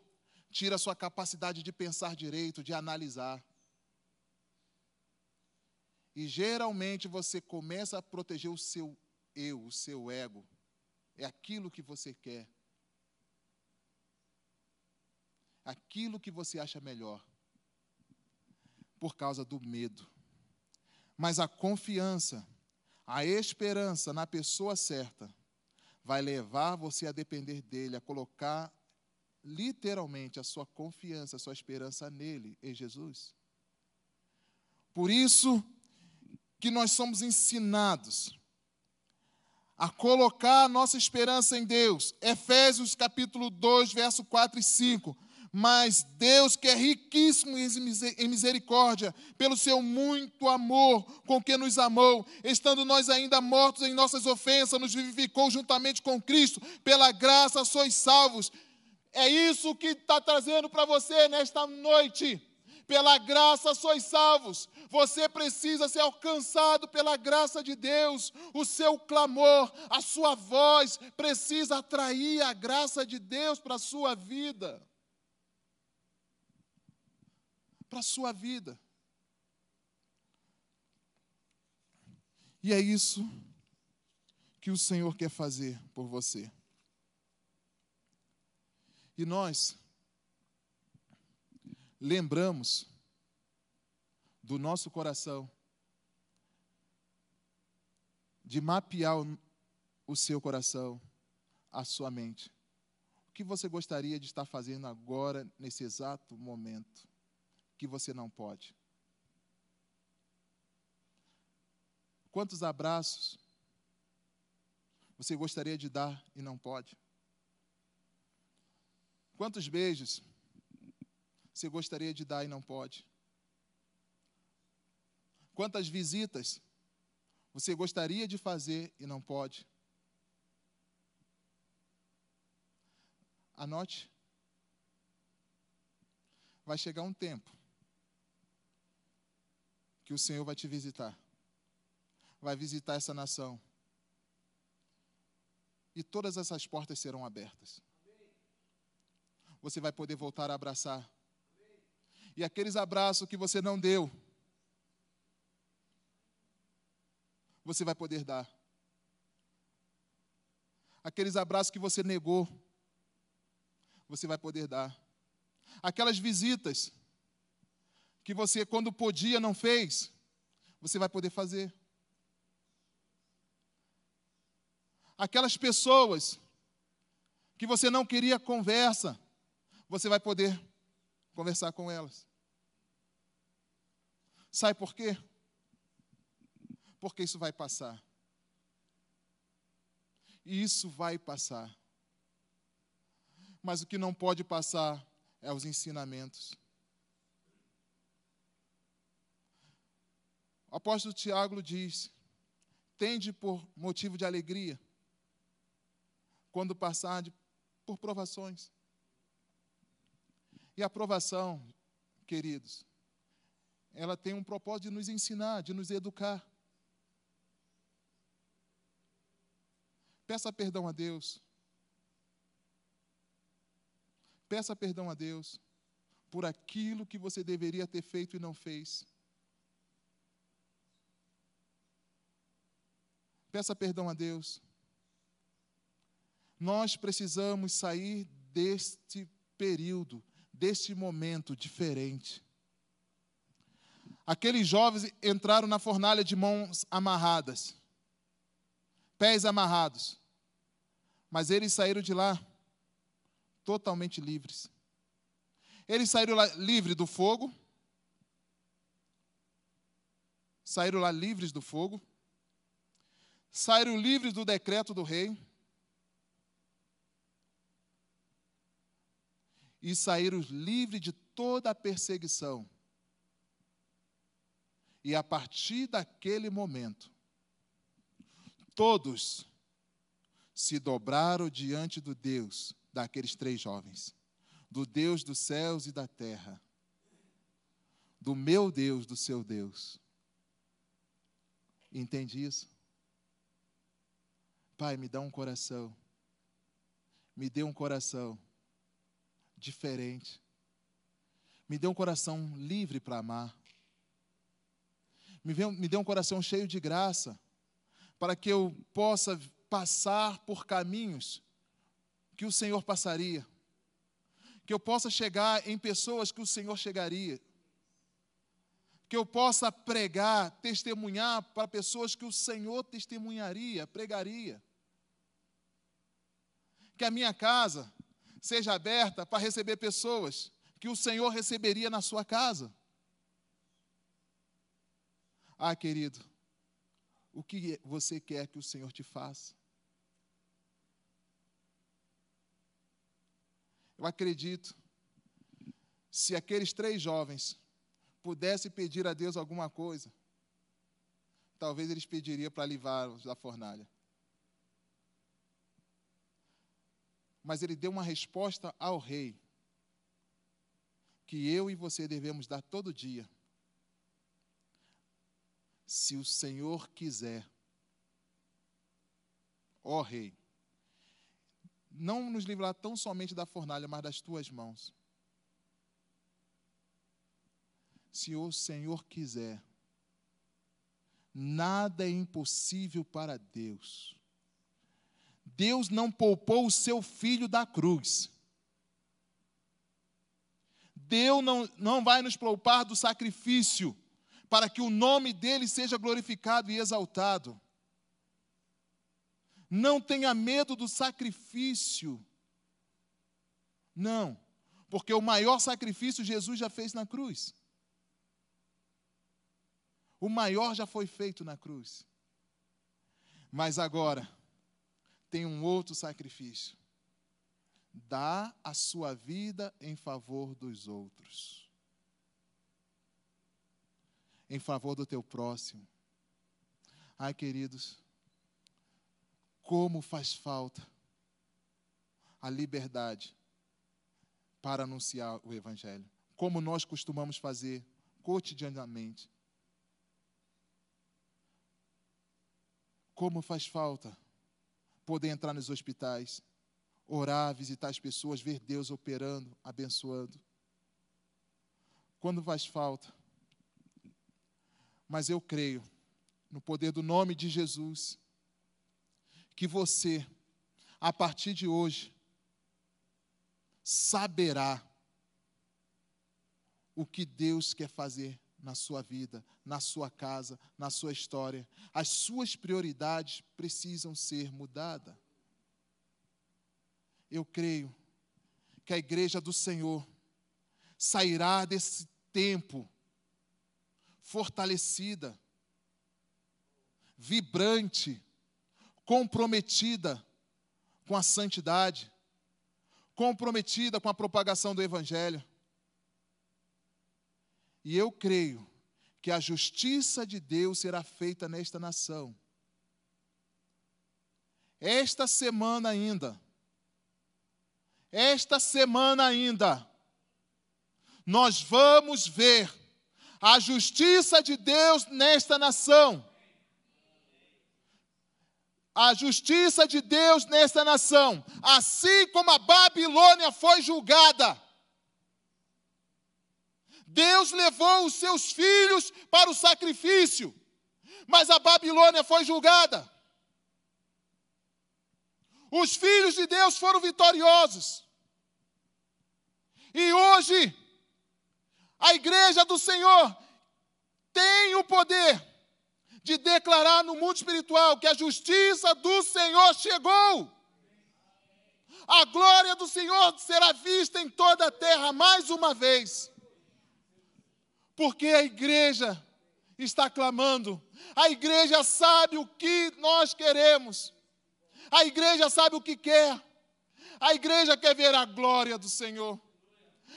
tira a sua capacidade de pensar direito, de analisar. E geralmente você começa a proteger o seu eu, o seu ego é aquilo que você quer, aquilo que você acha melhor, por causa do medo. Mas a confiança, a esperança na pessoa certa, vai levar você a depender dele, a colocar literalmente a sua confiança, a sua esperança nele, em Jesus. Por isso que nós somos ensinados a colocar a nossa esperança em Deus. Efésios capítulo 2, verso 4 e 5. Mas Deus, que é riquíssimo em misericórdia, pelo seu muito amor com que nos amou, estando nós ainda mortos em nossas ofensas, nos vivificou juntamente com Cristo, pela graça sois salvos. É isso que está trazendo para você nesta noite. Pela graça sois salvos. Você precisa ser alcançado pela graça de Deus. O seu clamor, a sua voz precisa atrair a graça de Deus para a sua vida. Para a sua vida. E é isso que o Senhor quer fazer por você. E nós lembramos do nosso coração, de mapear o seu coração, a sua mente. O que você gostaria de estar fazendo agora, nesse exato momento, que você não pode? Quantos abraços você gostaria de dar e não pode? Quantos beijos você gostaria de dar e não pode? Quantas visitas você gostaria de fazer e não pode? Anote. Vai chegar um tempo que o Senhor vai te visitar. Vai visitar essa nação. E todas essas portas serão abertas. Você vai poder voltar a abraçar. E aqueles abraços que você não deu, você vai poder dar. Aqueles abraços que você negou, você vai poder dar. Aquelas visitas que você, quando podia, não fez, você vai poder fazer. Aquelas pessoas que você não queria conversa, você vai poder conversar com elas. Sabe por quê? Porque isso vai passar. E isso vai passar. Mas o que não pode passar é os ensinamentos. O apóstolo Tiago diz: tende por motivo de alegria quando passar por provações. E a provação, queridos, ela tem um propósito de nos ensinar, de nos educar. Peça perdão a Deus. Peça perdão a Deus por aquilo que você deveria ter feito e não fez. Peça perdão a Deus. Nós precisamos sair deste período, deste momento diferente. Aqueles jovens entraram na fornalha de mãos amarradas, pés amarrados, mas eles saíram de lá totalmente livres. Eles saíram lá livres do fogo, saíram lá livres do fogo, saíram livres do decreto do rei, e saíram livres de toda a perseguição. E a partir daquele momento, todos se dobraram diante do Deus daqueles três jovens, do Deus dos céus e da terra, do meu Deus, do seu Deus. Entende isso? Pai, me dá um coração, me dê um coração diferente, me dê um coração livre para amar, me dê, um coração cheio de graça, para que eu possa passar por caminhos que o Senhor passaria, que eu possa chegar em pessoas que o Senhor chegaria, que eu possa pregar, testemunhar para pessoas que o Senhor testemunharia, pregaria. Que a minha casa seja aberta para receber pessoas que o Senhor receberia na sua casa. Ah, querido, o que você quer que o Senhor te faça? Eu acredito, se aqueles três jovens pudessem pedir a Deus alguma coisa, talvez eles pediriam para livrá-los da fornalha. Mas ele deu uma resposta ao rei, que eu e você devemos dar todo dia. Se o Senhor quiser, ó rei, não nos livrar tão somente da fornalha, mas das tuas mãos. Se o Senhor quiser, nada é impossível para Deus. Deus não poupou o seu filho da cruz. Deus não, não vai nos poupar do sacrifício, para que o nome dele seja glorificado e exaltado. Não tenha medo do sacrifício. Não, porque o maior sacrifício Jesus já fez na cruz. O maior já foi feito na cruz. Mas agora tem um outro sacrifício. dá a sua vida em favor dos outros, em favor do teu próximo. Ai, queridos, como faz falta a liberdade para anunciar o Evangelho, como nós costumamos fazer cotidianamente. Como faz falta poder entrar nos hospitais, orar, visitar as pessoas, ver Deus operando, abençoando. Quando faz falta. Mas eu creio no poder do nome de Jesus, que você, a partir de hoje, saberá o que Deus quer fazer na sua vida, na sua casa, na sua história. As suas prioridades precisam ser mudadas. Eu creio que a igreja do Senhor sairá desse tempo fortalecida, vibrante, comprometida com a santidade, comprometida com a propagação do Evangelho. E eu creio que a justiça de Deus será feita nesta nação. Esta semana ainda, esta semana ainda, nós vamos ver a justiça de Deus nesta nação. A justiça de Deus nesta nação, assim como a Babilônia foi julgada. Deus levou os seus filhos para o sacrifício, mas a Babilônia foi julgada. Os filhos de Deus foram vitoriosos. E hoje, a igreja do Senhor tem o poder de declarar no mundo espiritual que a justiça do Senhor chegou. A glória do Senhor será vista em toda a terra mais uma vez porque a igreja está clamando, a igreja sabe o que nós queremos, a igreja sabe o que quer, a igreja quer ver a glória do Senhor,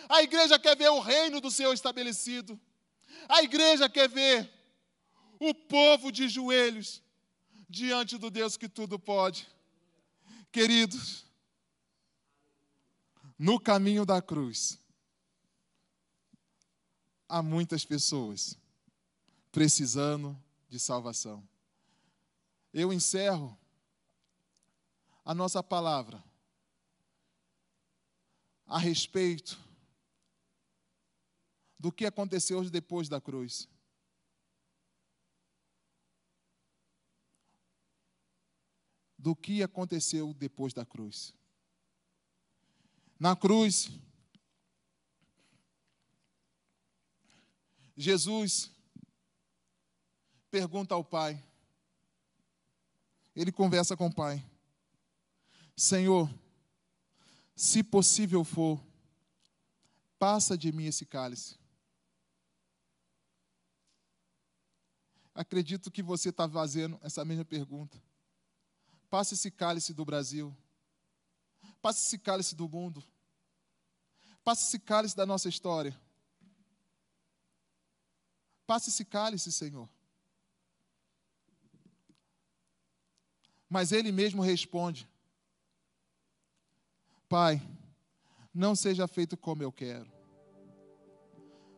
a igreja quer ver o reino do Senhor estabelecido, a igreja quer ver o povo de joelhos diante do Deus que tudo pode. Queridos, no caminho da cruz, há muitas pessoas precisando de salvação. Eu encerro a nossa palavra a respeito do que aconteceu depois da cruz. Do que aconteceu depois da cruz. Na cruz, Jesus pergunta ao Pai, ele conversa com o Pai: Senhor, se possível for, passa de mim esse cálice. Acredito que você está fazendo essa mesma pergunta. Passa esse cálice do Brasil. Passa esse cálice do mundo. Passa esse cálice da nossa história. Passa esse cálice, Senhor. Mas ele mesmo responde: Pai, não seja feito como eu quero,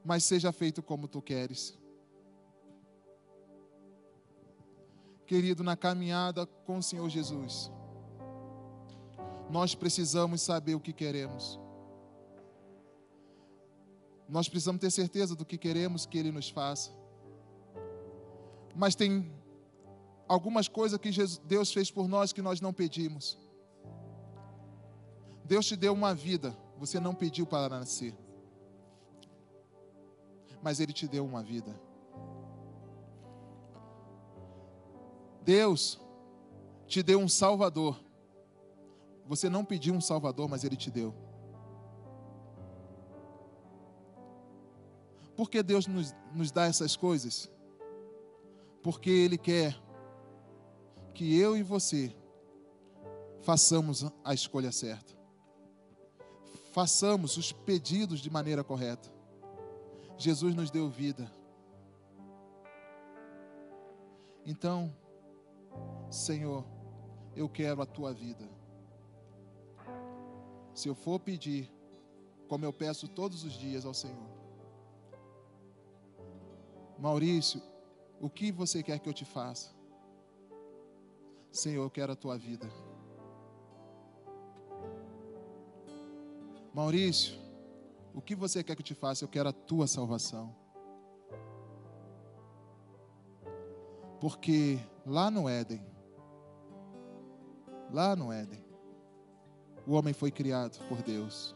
mas seja feito como tu queres. Querido, na caminhada com o Senhor Jesus, nós precisamos saber o que queremos. Nós precisamos ter certeza do que queremos que Ele nos faça. Mas tem algumas coisas que Deus fez por nós que nós não pedimos. Deus te deu uma vida, você não pediu para nascer. Mas Ele te deu uma vida. Deus te deu um Salvador. Você não pediu um Salvador, mas Ele te deu. Por que Deus nos, nos dá essas coisas? Porque Ele quer que eu e você façamos a escolha certa. façamos os pedidos de maneira correta. Jesus nos deu vida. Então, Senhor, eu quero a tua vida. Se eu for pedir, como eu peço todos os dias ao Senhor, Maurício, o que você quer que eu te faça? Senhor, eu quero a tua vida. Maurício, o que você quer que eu te faça? Eu quero a tua salvação. Porque lá no Éden, lá no Éden, o homem foi criado por Deus.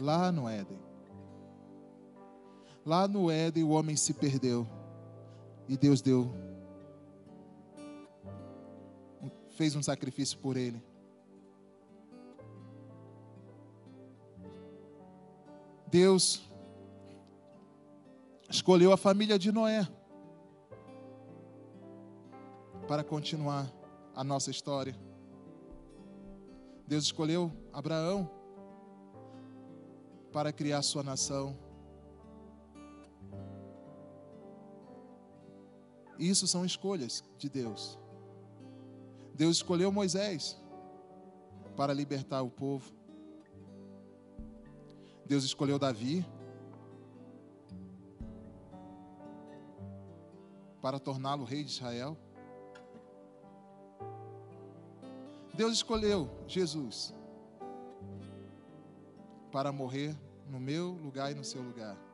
Lá no Éden. Lá no Éden o homem se perdeu. E Deus deu. Fez um sacrifício por ele. Deus escolheu a família de Noé para continuar a nossa história. Deus escolheu Abraão para criar sua nação. Isso são escolhas de Deus. Deus escolheu Moisés para libertar o povo. Deus escolheu Davi para torná-lo rei de Israel. Deus escolheu Jesus para morrer no meu lugar e no seu lugar.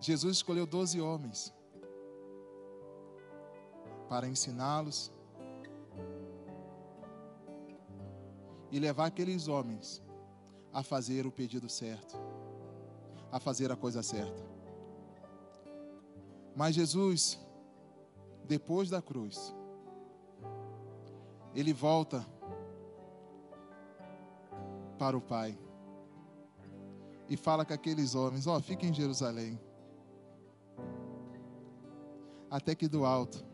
Jesus escolheu doze homens para ensiná-los e levar aqueles homens a fazer o pedido certo, a fazer a coisa certa. Mas Jesus depois da cruz, ele volta para o Pai e fala com aqueles homens: Ó, oh, fiquem em Jerusalém, até que do alto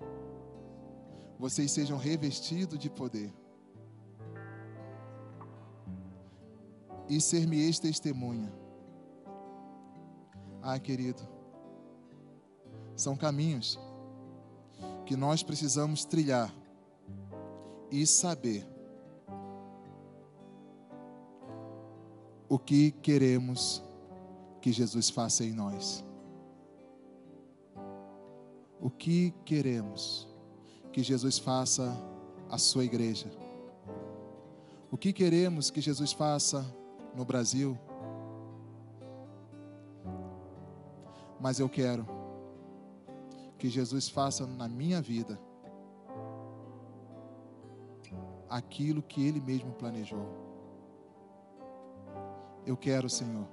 vocês sejam revestidos de poder. E ser-me-eis testemunha. Ah, querido, são caminhos que nós precisamos trilhar e saber o que queremos que Jesus faça em nós. O que queremos que Jesus faça à sua igreja. O que queremos que Jesus faça no Brasil. Mas eu quero que Jesus faça na minha vida aquilo que Ele mesmo planejou. Eu quero, Senhor.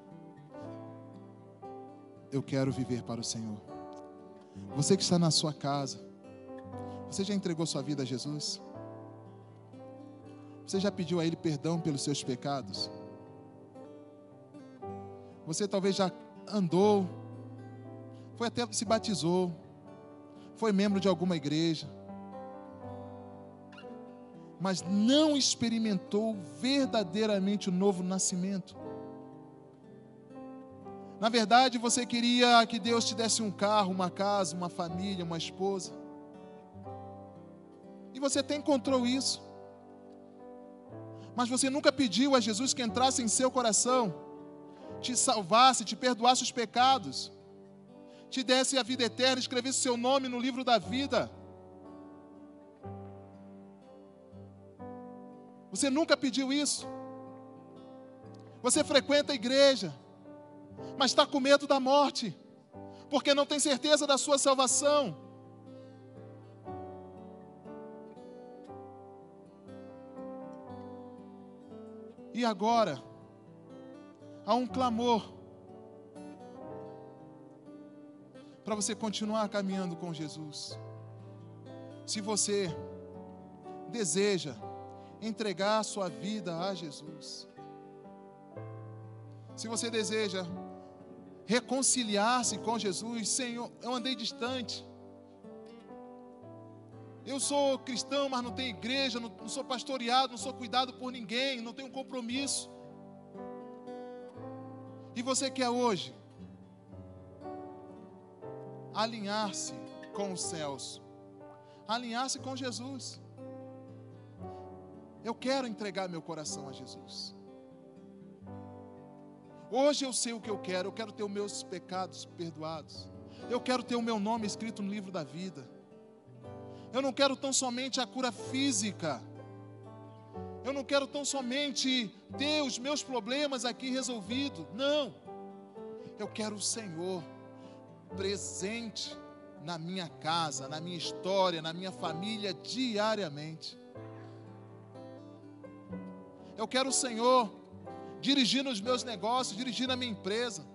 Eu quero viver para o Senhor. Você que está na sua casa, você já entregou sua vida a Jesus? Você já pediu a Ele perdão pelos seus pecados? Você talvez já andou, foi até se batizou, foi membro de alguma igreja, mas não experimentou verdadeiramente o novo nascimento. Na verdade, você queria que Deus te desse um carro, uma casa, uma família, uma esposa. E você até encontrou isso. Mas você nunca pediu a Jesus que entrasse em seu coração, te salvasse, te perdoasse os pecados te desse a vida eterna, escrevesse seu nome no livro da vida. Você nunca pediu isso. Você frequenta a igreja, mas está com medo da morte, porque não tem certeza da sua salvação. E agora, há um clamor para você continuar caminhando com Jesus. Se você deseja entregar a sua vida a Jesus, se você deseja reconciliar-se com Jesus, Senhor, eu andei distante. Eu sou cristão, mas não tenho igreja, não, não sou pastoreado, não sou cuidado por ninguém, não tenho compromisso. E você quer hoje alinhar-se com os céus, alinhar-se com Jesus. Eu quero entregar meu coração a Jesus. Hoje eu sei o que eu quero, eu quero ter os meus pecados perdoados. Eu quero ter o meu nome escrito no livro da vida. Eu não quero tão somente a cura física. Eu não quero tão somente ter os meus problemas aqui resolvidos. Não. Eu quero o Senhor presente na minha casa, na minha história, na minha família diariamente. Eu quero o Senhor dirigindo os meus negócios, dirigindo a minha empresa.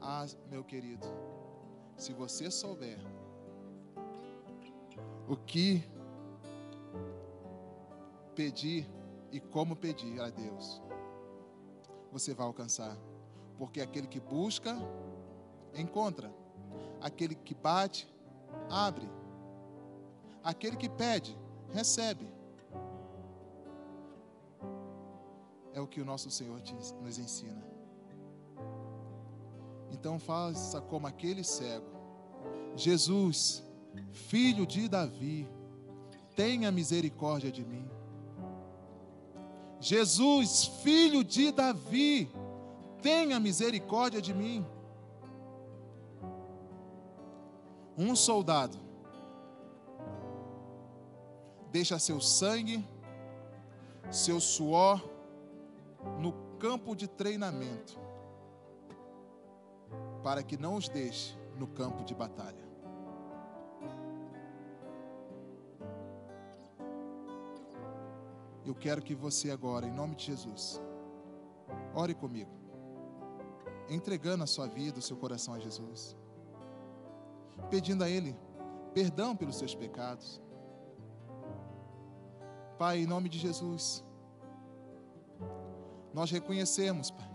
Ah, meu querido, se você souber o que pedir e como pedir a Deus, você vai alcançar. Porque aquele que busca, encontra. Aquele que bate, abre. Aquele que pede, recebe. É o que o nosso Senhor nos ensina. Então faça como aquele cego. Jesus, filho de Davi, tenha misericórdia de mim. Jesus, filho de Davi, tenha misericórdia de mim. Um soldado deixa seu sangue, seu suor no campo de treinamento para que não os deixe no campo de batalha. Eu quero que você agora, em nome de Jesus, ore comigo, entregando a sua vida, o seu coração a Jesus, pedindo a Ele perdão pelos seus pecados. Pai, em nome de Jesus, nós reconhecemos, Pai,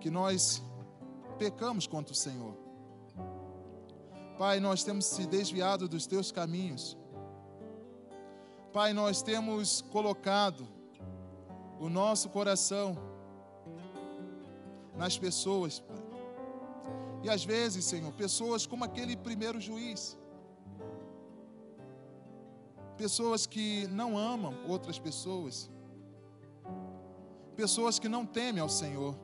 que nós pecamos contra o Senhor. Pai, nós temos se desviado dos teus caminhos. Pai, nós temos colocado o nosso coração nas pessoas, Pai. E às vezes, Senhor, pessoas como aquele primeiro juiz, pessoas que não amam outras pessoas, pessoas que não temem ao Senhor.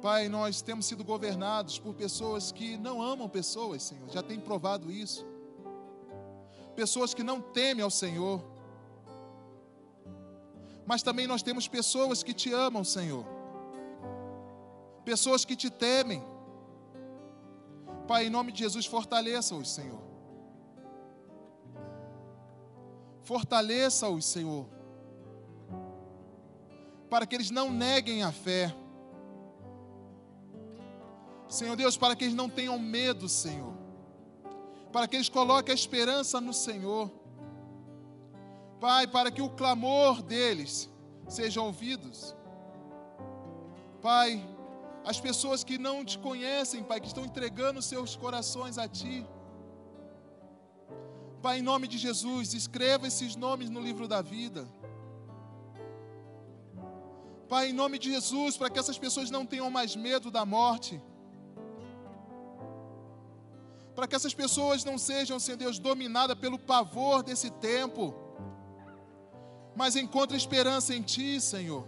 Pai, nós temos sido governados por pessoas que não amam pessoas, Senhor, já tem provado isso. Pessoas que não temem ao Senhor. Mas também nós temos pessoas que te amam, Senhor. Pessoas que te temem. Pai, em nome de Jesus, fortaleça-os, Senhor. Fortaleça-os, Senhor. Para que eles não neguem a fé Senhor Deus, para que eles não tenham medo, Senhor. Para que eles coloquem a esperança no Senhor. Pai, para que o clamor deles seja ouvidos. Pai, as pessoas que não te conhecem, Pai, que estão entregando seus corações a Ti. Pai, em nome de Jesus, escreva esses nomes no livro da vida. Pai, em nome de Jesus, para que essas pessoas não tenham mais medo da morte. Para que essas pessoas não sejam, Senhor Deus, dominadas pelo pavor desse tempo, mas encontrem esperança em Ti, Senhor.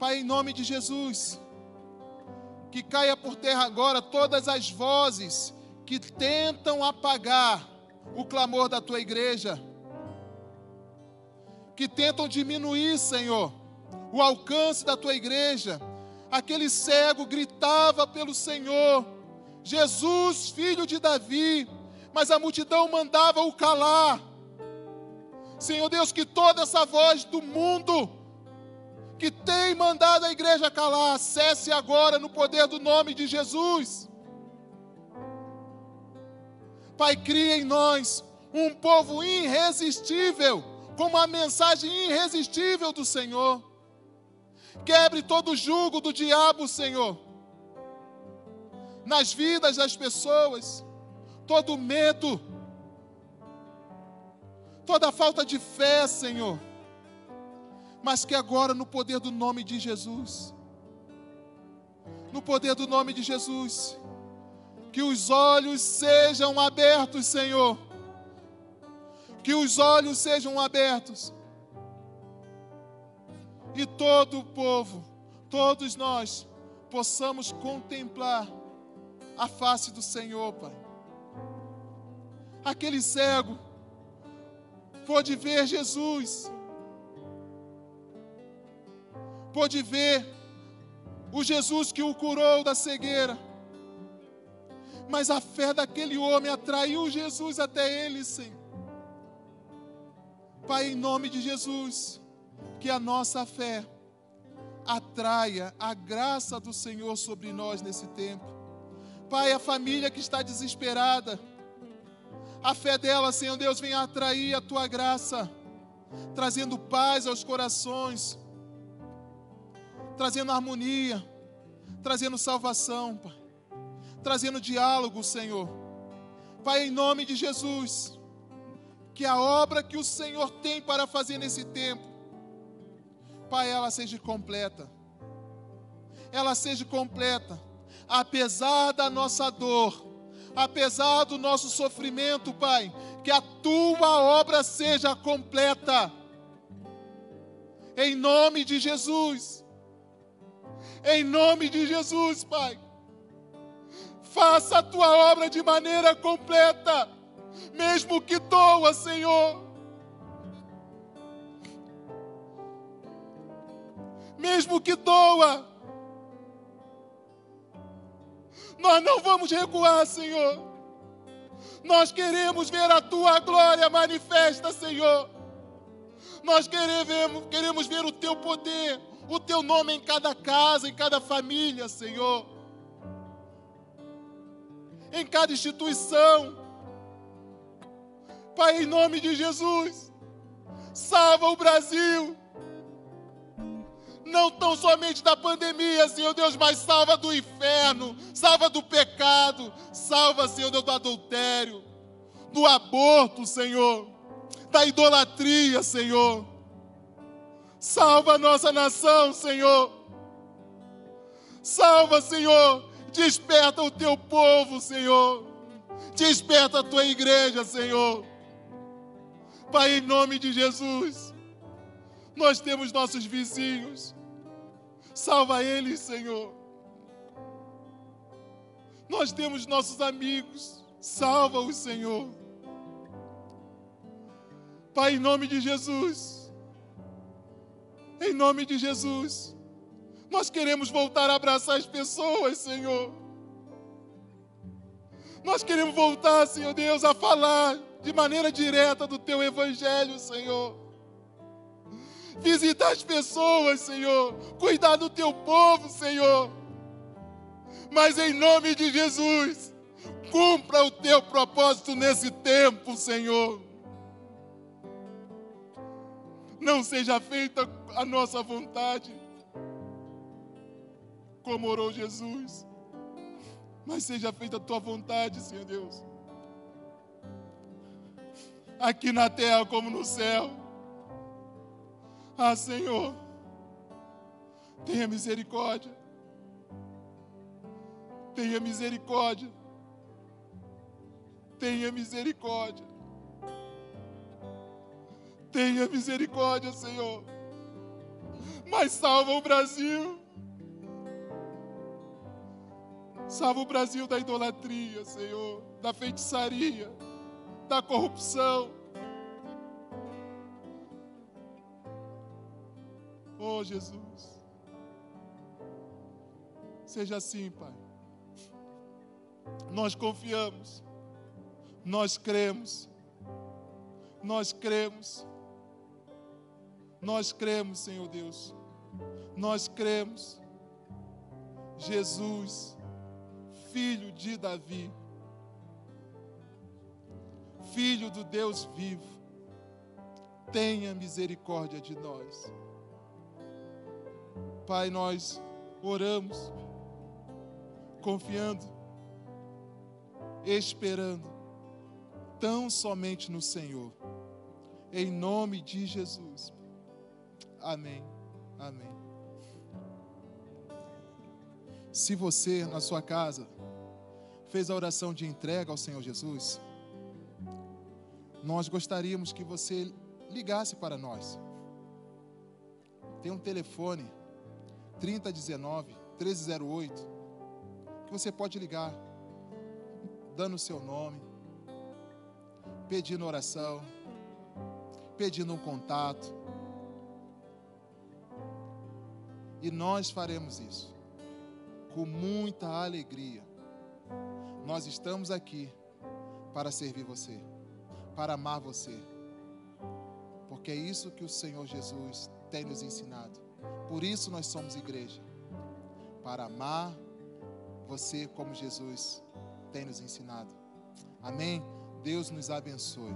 Pai, em nome de Jesus, que caia por terra agora todas as vozes que tentam apagar o clamor da Tua igreja, que tentam diminuir, Senhor, o alcance da Tua igreja. Aquele cego gritava pelo Senhor, Jesus, filho de Davi, mas a multidão mandava o calar. Senhor Deus, que toda essa voz do mundo que tem mandado a igreja calar, cesse agora no poder do nome de Jesus. Pai, cria em nós um povo irresistível, com uma mensagem irresistível do Senhor. Quebre todo o jugo do diabo, Senhor. Nas vidas das pessoas, todo medo, toda falta de fé, Senhor. Mas que agora, no poder do nome de Jesus, no poder do nome de Jesus, que os olhos sejam abertos, Senhor. Que os olhos sejam abertos e todo o povo, todos nós, possamos contemplar a face do Senhor, Pai. Aquele cego pôde ver Jesus, pôde ver o Jesus que o curou da cegueira, mas a fé daquele homem atraiu Jesus até ele, Senhor. Pai, em nome de Jesus, que a nossa fé atraia a graça do Senhor sobre nós nesse tempo. Pai, a família que está desesperada, a fé dela, Senhor Deus, venha atrair a tua graça, trazendo paz aos corações, trazendo harmonia, trazendo salvação, Pai, trazendo diálogo, Senhor. Pai, em nome de Jesus, que a obra que o Senhor tem para fazer nesse tempo, Pai, ela seja completa. Ela seja completa. Apesar da nossa dor, apesar do nosso sofrimento, Pai, que a tua obra seja completa. Em nome de Jesus. Em nome de Jesus, Pai. Faça a tua obra de maneira completa, mesmo que doa, Senhor. mesmo que doa. Nós não vamos recuar, Senhor. Nós queremos ver a tua glória manifesta, Senhor. Nós queremos, queremos ver o teu poder, o teu nome em cada casa, em cada família, Senhor. Em cada instituição. Pai, em nome de Jesus, salva o Brasil não tão somente da pandemia, Senhor Deus, mas salva do inferno, salva do pecado, salva, Senhor Deus, do adultério, do aborto, Senhor, da idolatria, Senhor. Salva a nossa nação, Senhor. Salva, Senhor. Desperta o teu povo, Senhor. Desperta a tua igreja, Senhor. Pai, em nome de Jesus, nós temos nossos vizinhos, Salva eles, Senhor. Nós temos nossos amigos. Salva-os, Senhor. Pai, em nome de Jesus. Em nome de Jesus. Nós queremos voltar a abraçar as pessoas, Senhor. Nós queremos voltar, Senhor Deus, a falar de maneira direta do Teu Evangelho, Senhor visitar as pessoas, Senhor, cuidar do teu povo, Senhor. Mas em nome de Jesus, cumpra o teu propósito nesse tempo, Senhor. Não seja feita a nossa vontade, como orou Jesus, mas seja feita a tua vontade, Senhor Deus. Aqui na terra como no céu. Ah, Senhor, tenha misericórdia. Tenha misericórdia. Tenha misericórdia. Tenha misericórdia, Senhor. Mas salva o Brasil. Salva o Brasil da idolatria, Senhor, da feitiçaria, da corrupção Oh, Jesus. Seja assim, Pai. Nós confiamos, nós cremos, nós cremos, nós cremos, Senhor Deus, nós cremos. Jesus, filho de Davi, filho do Deus vivo, tenha misericórdia de nós. Pai, nós oramos, confiando, esperando, tão somente no Senhor. Em nome de Jesus. Amém. Amém. Se você, na sua casa, fez a oração de entrega ao Senhor Jesus, nós gostaríamos que você ligasse para nós. Tem um telefone 3019 1308 que você pode ligar, dando o seu nome, pedindo oração, pedindo um contato. E nós faremos isso com muita alegria. Nós estamos aqui para servir você, para amar você, porque é isso que o Senhor Jesus tem nos ensinado. Por isso nós somos igreja, para amar você como Jesus tem nos ensinado. Amém? Deus nos abençoe.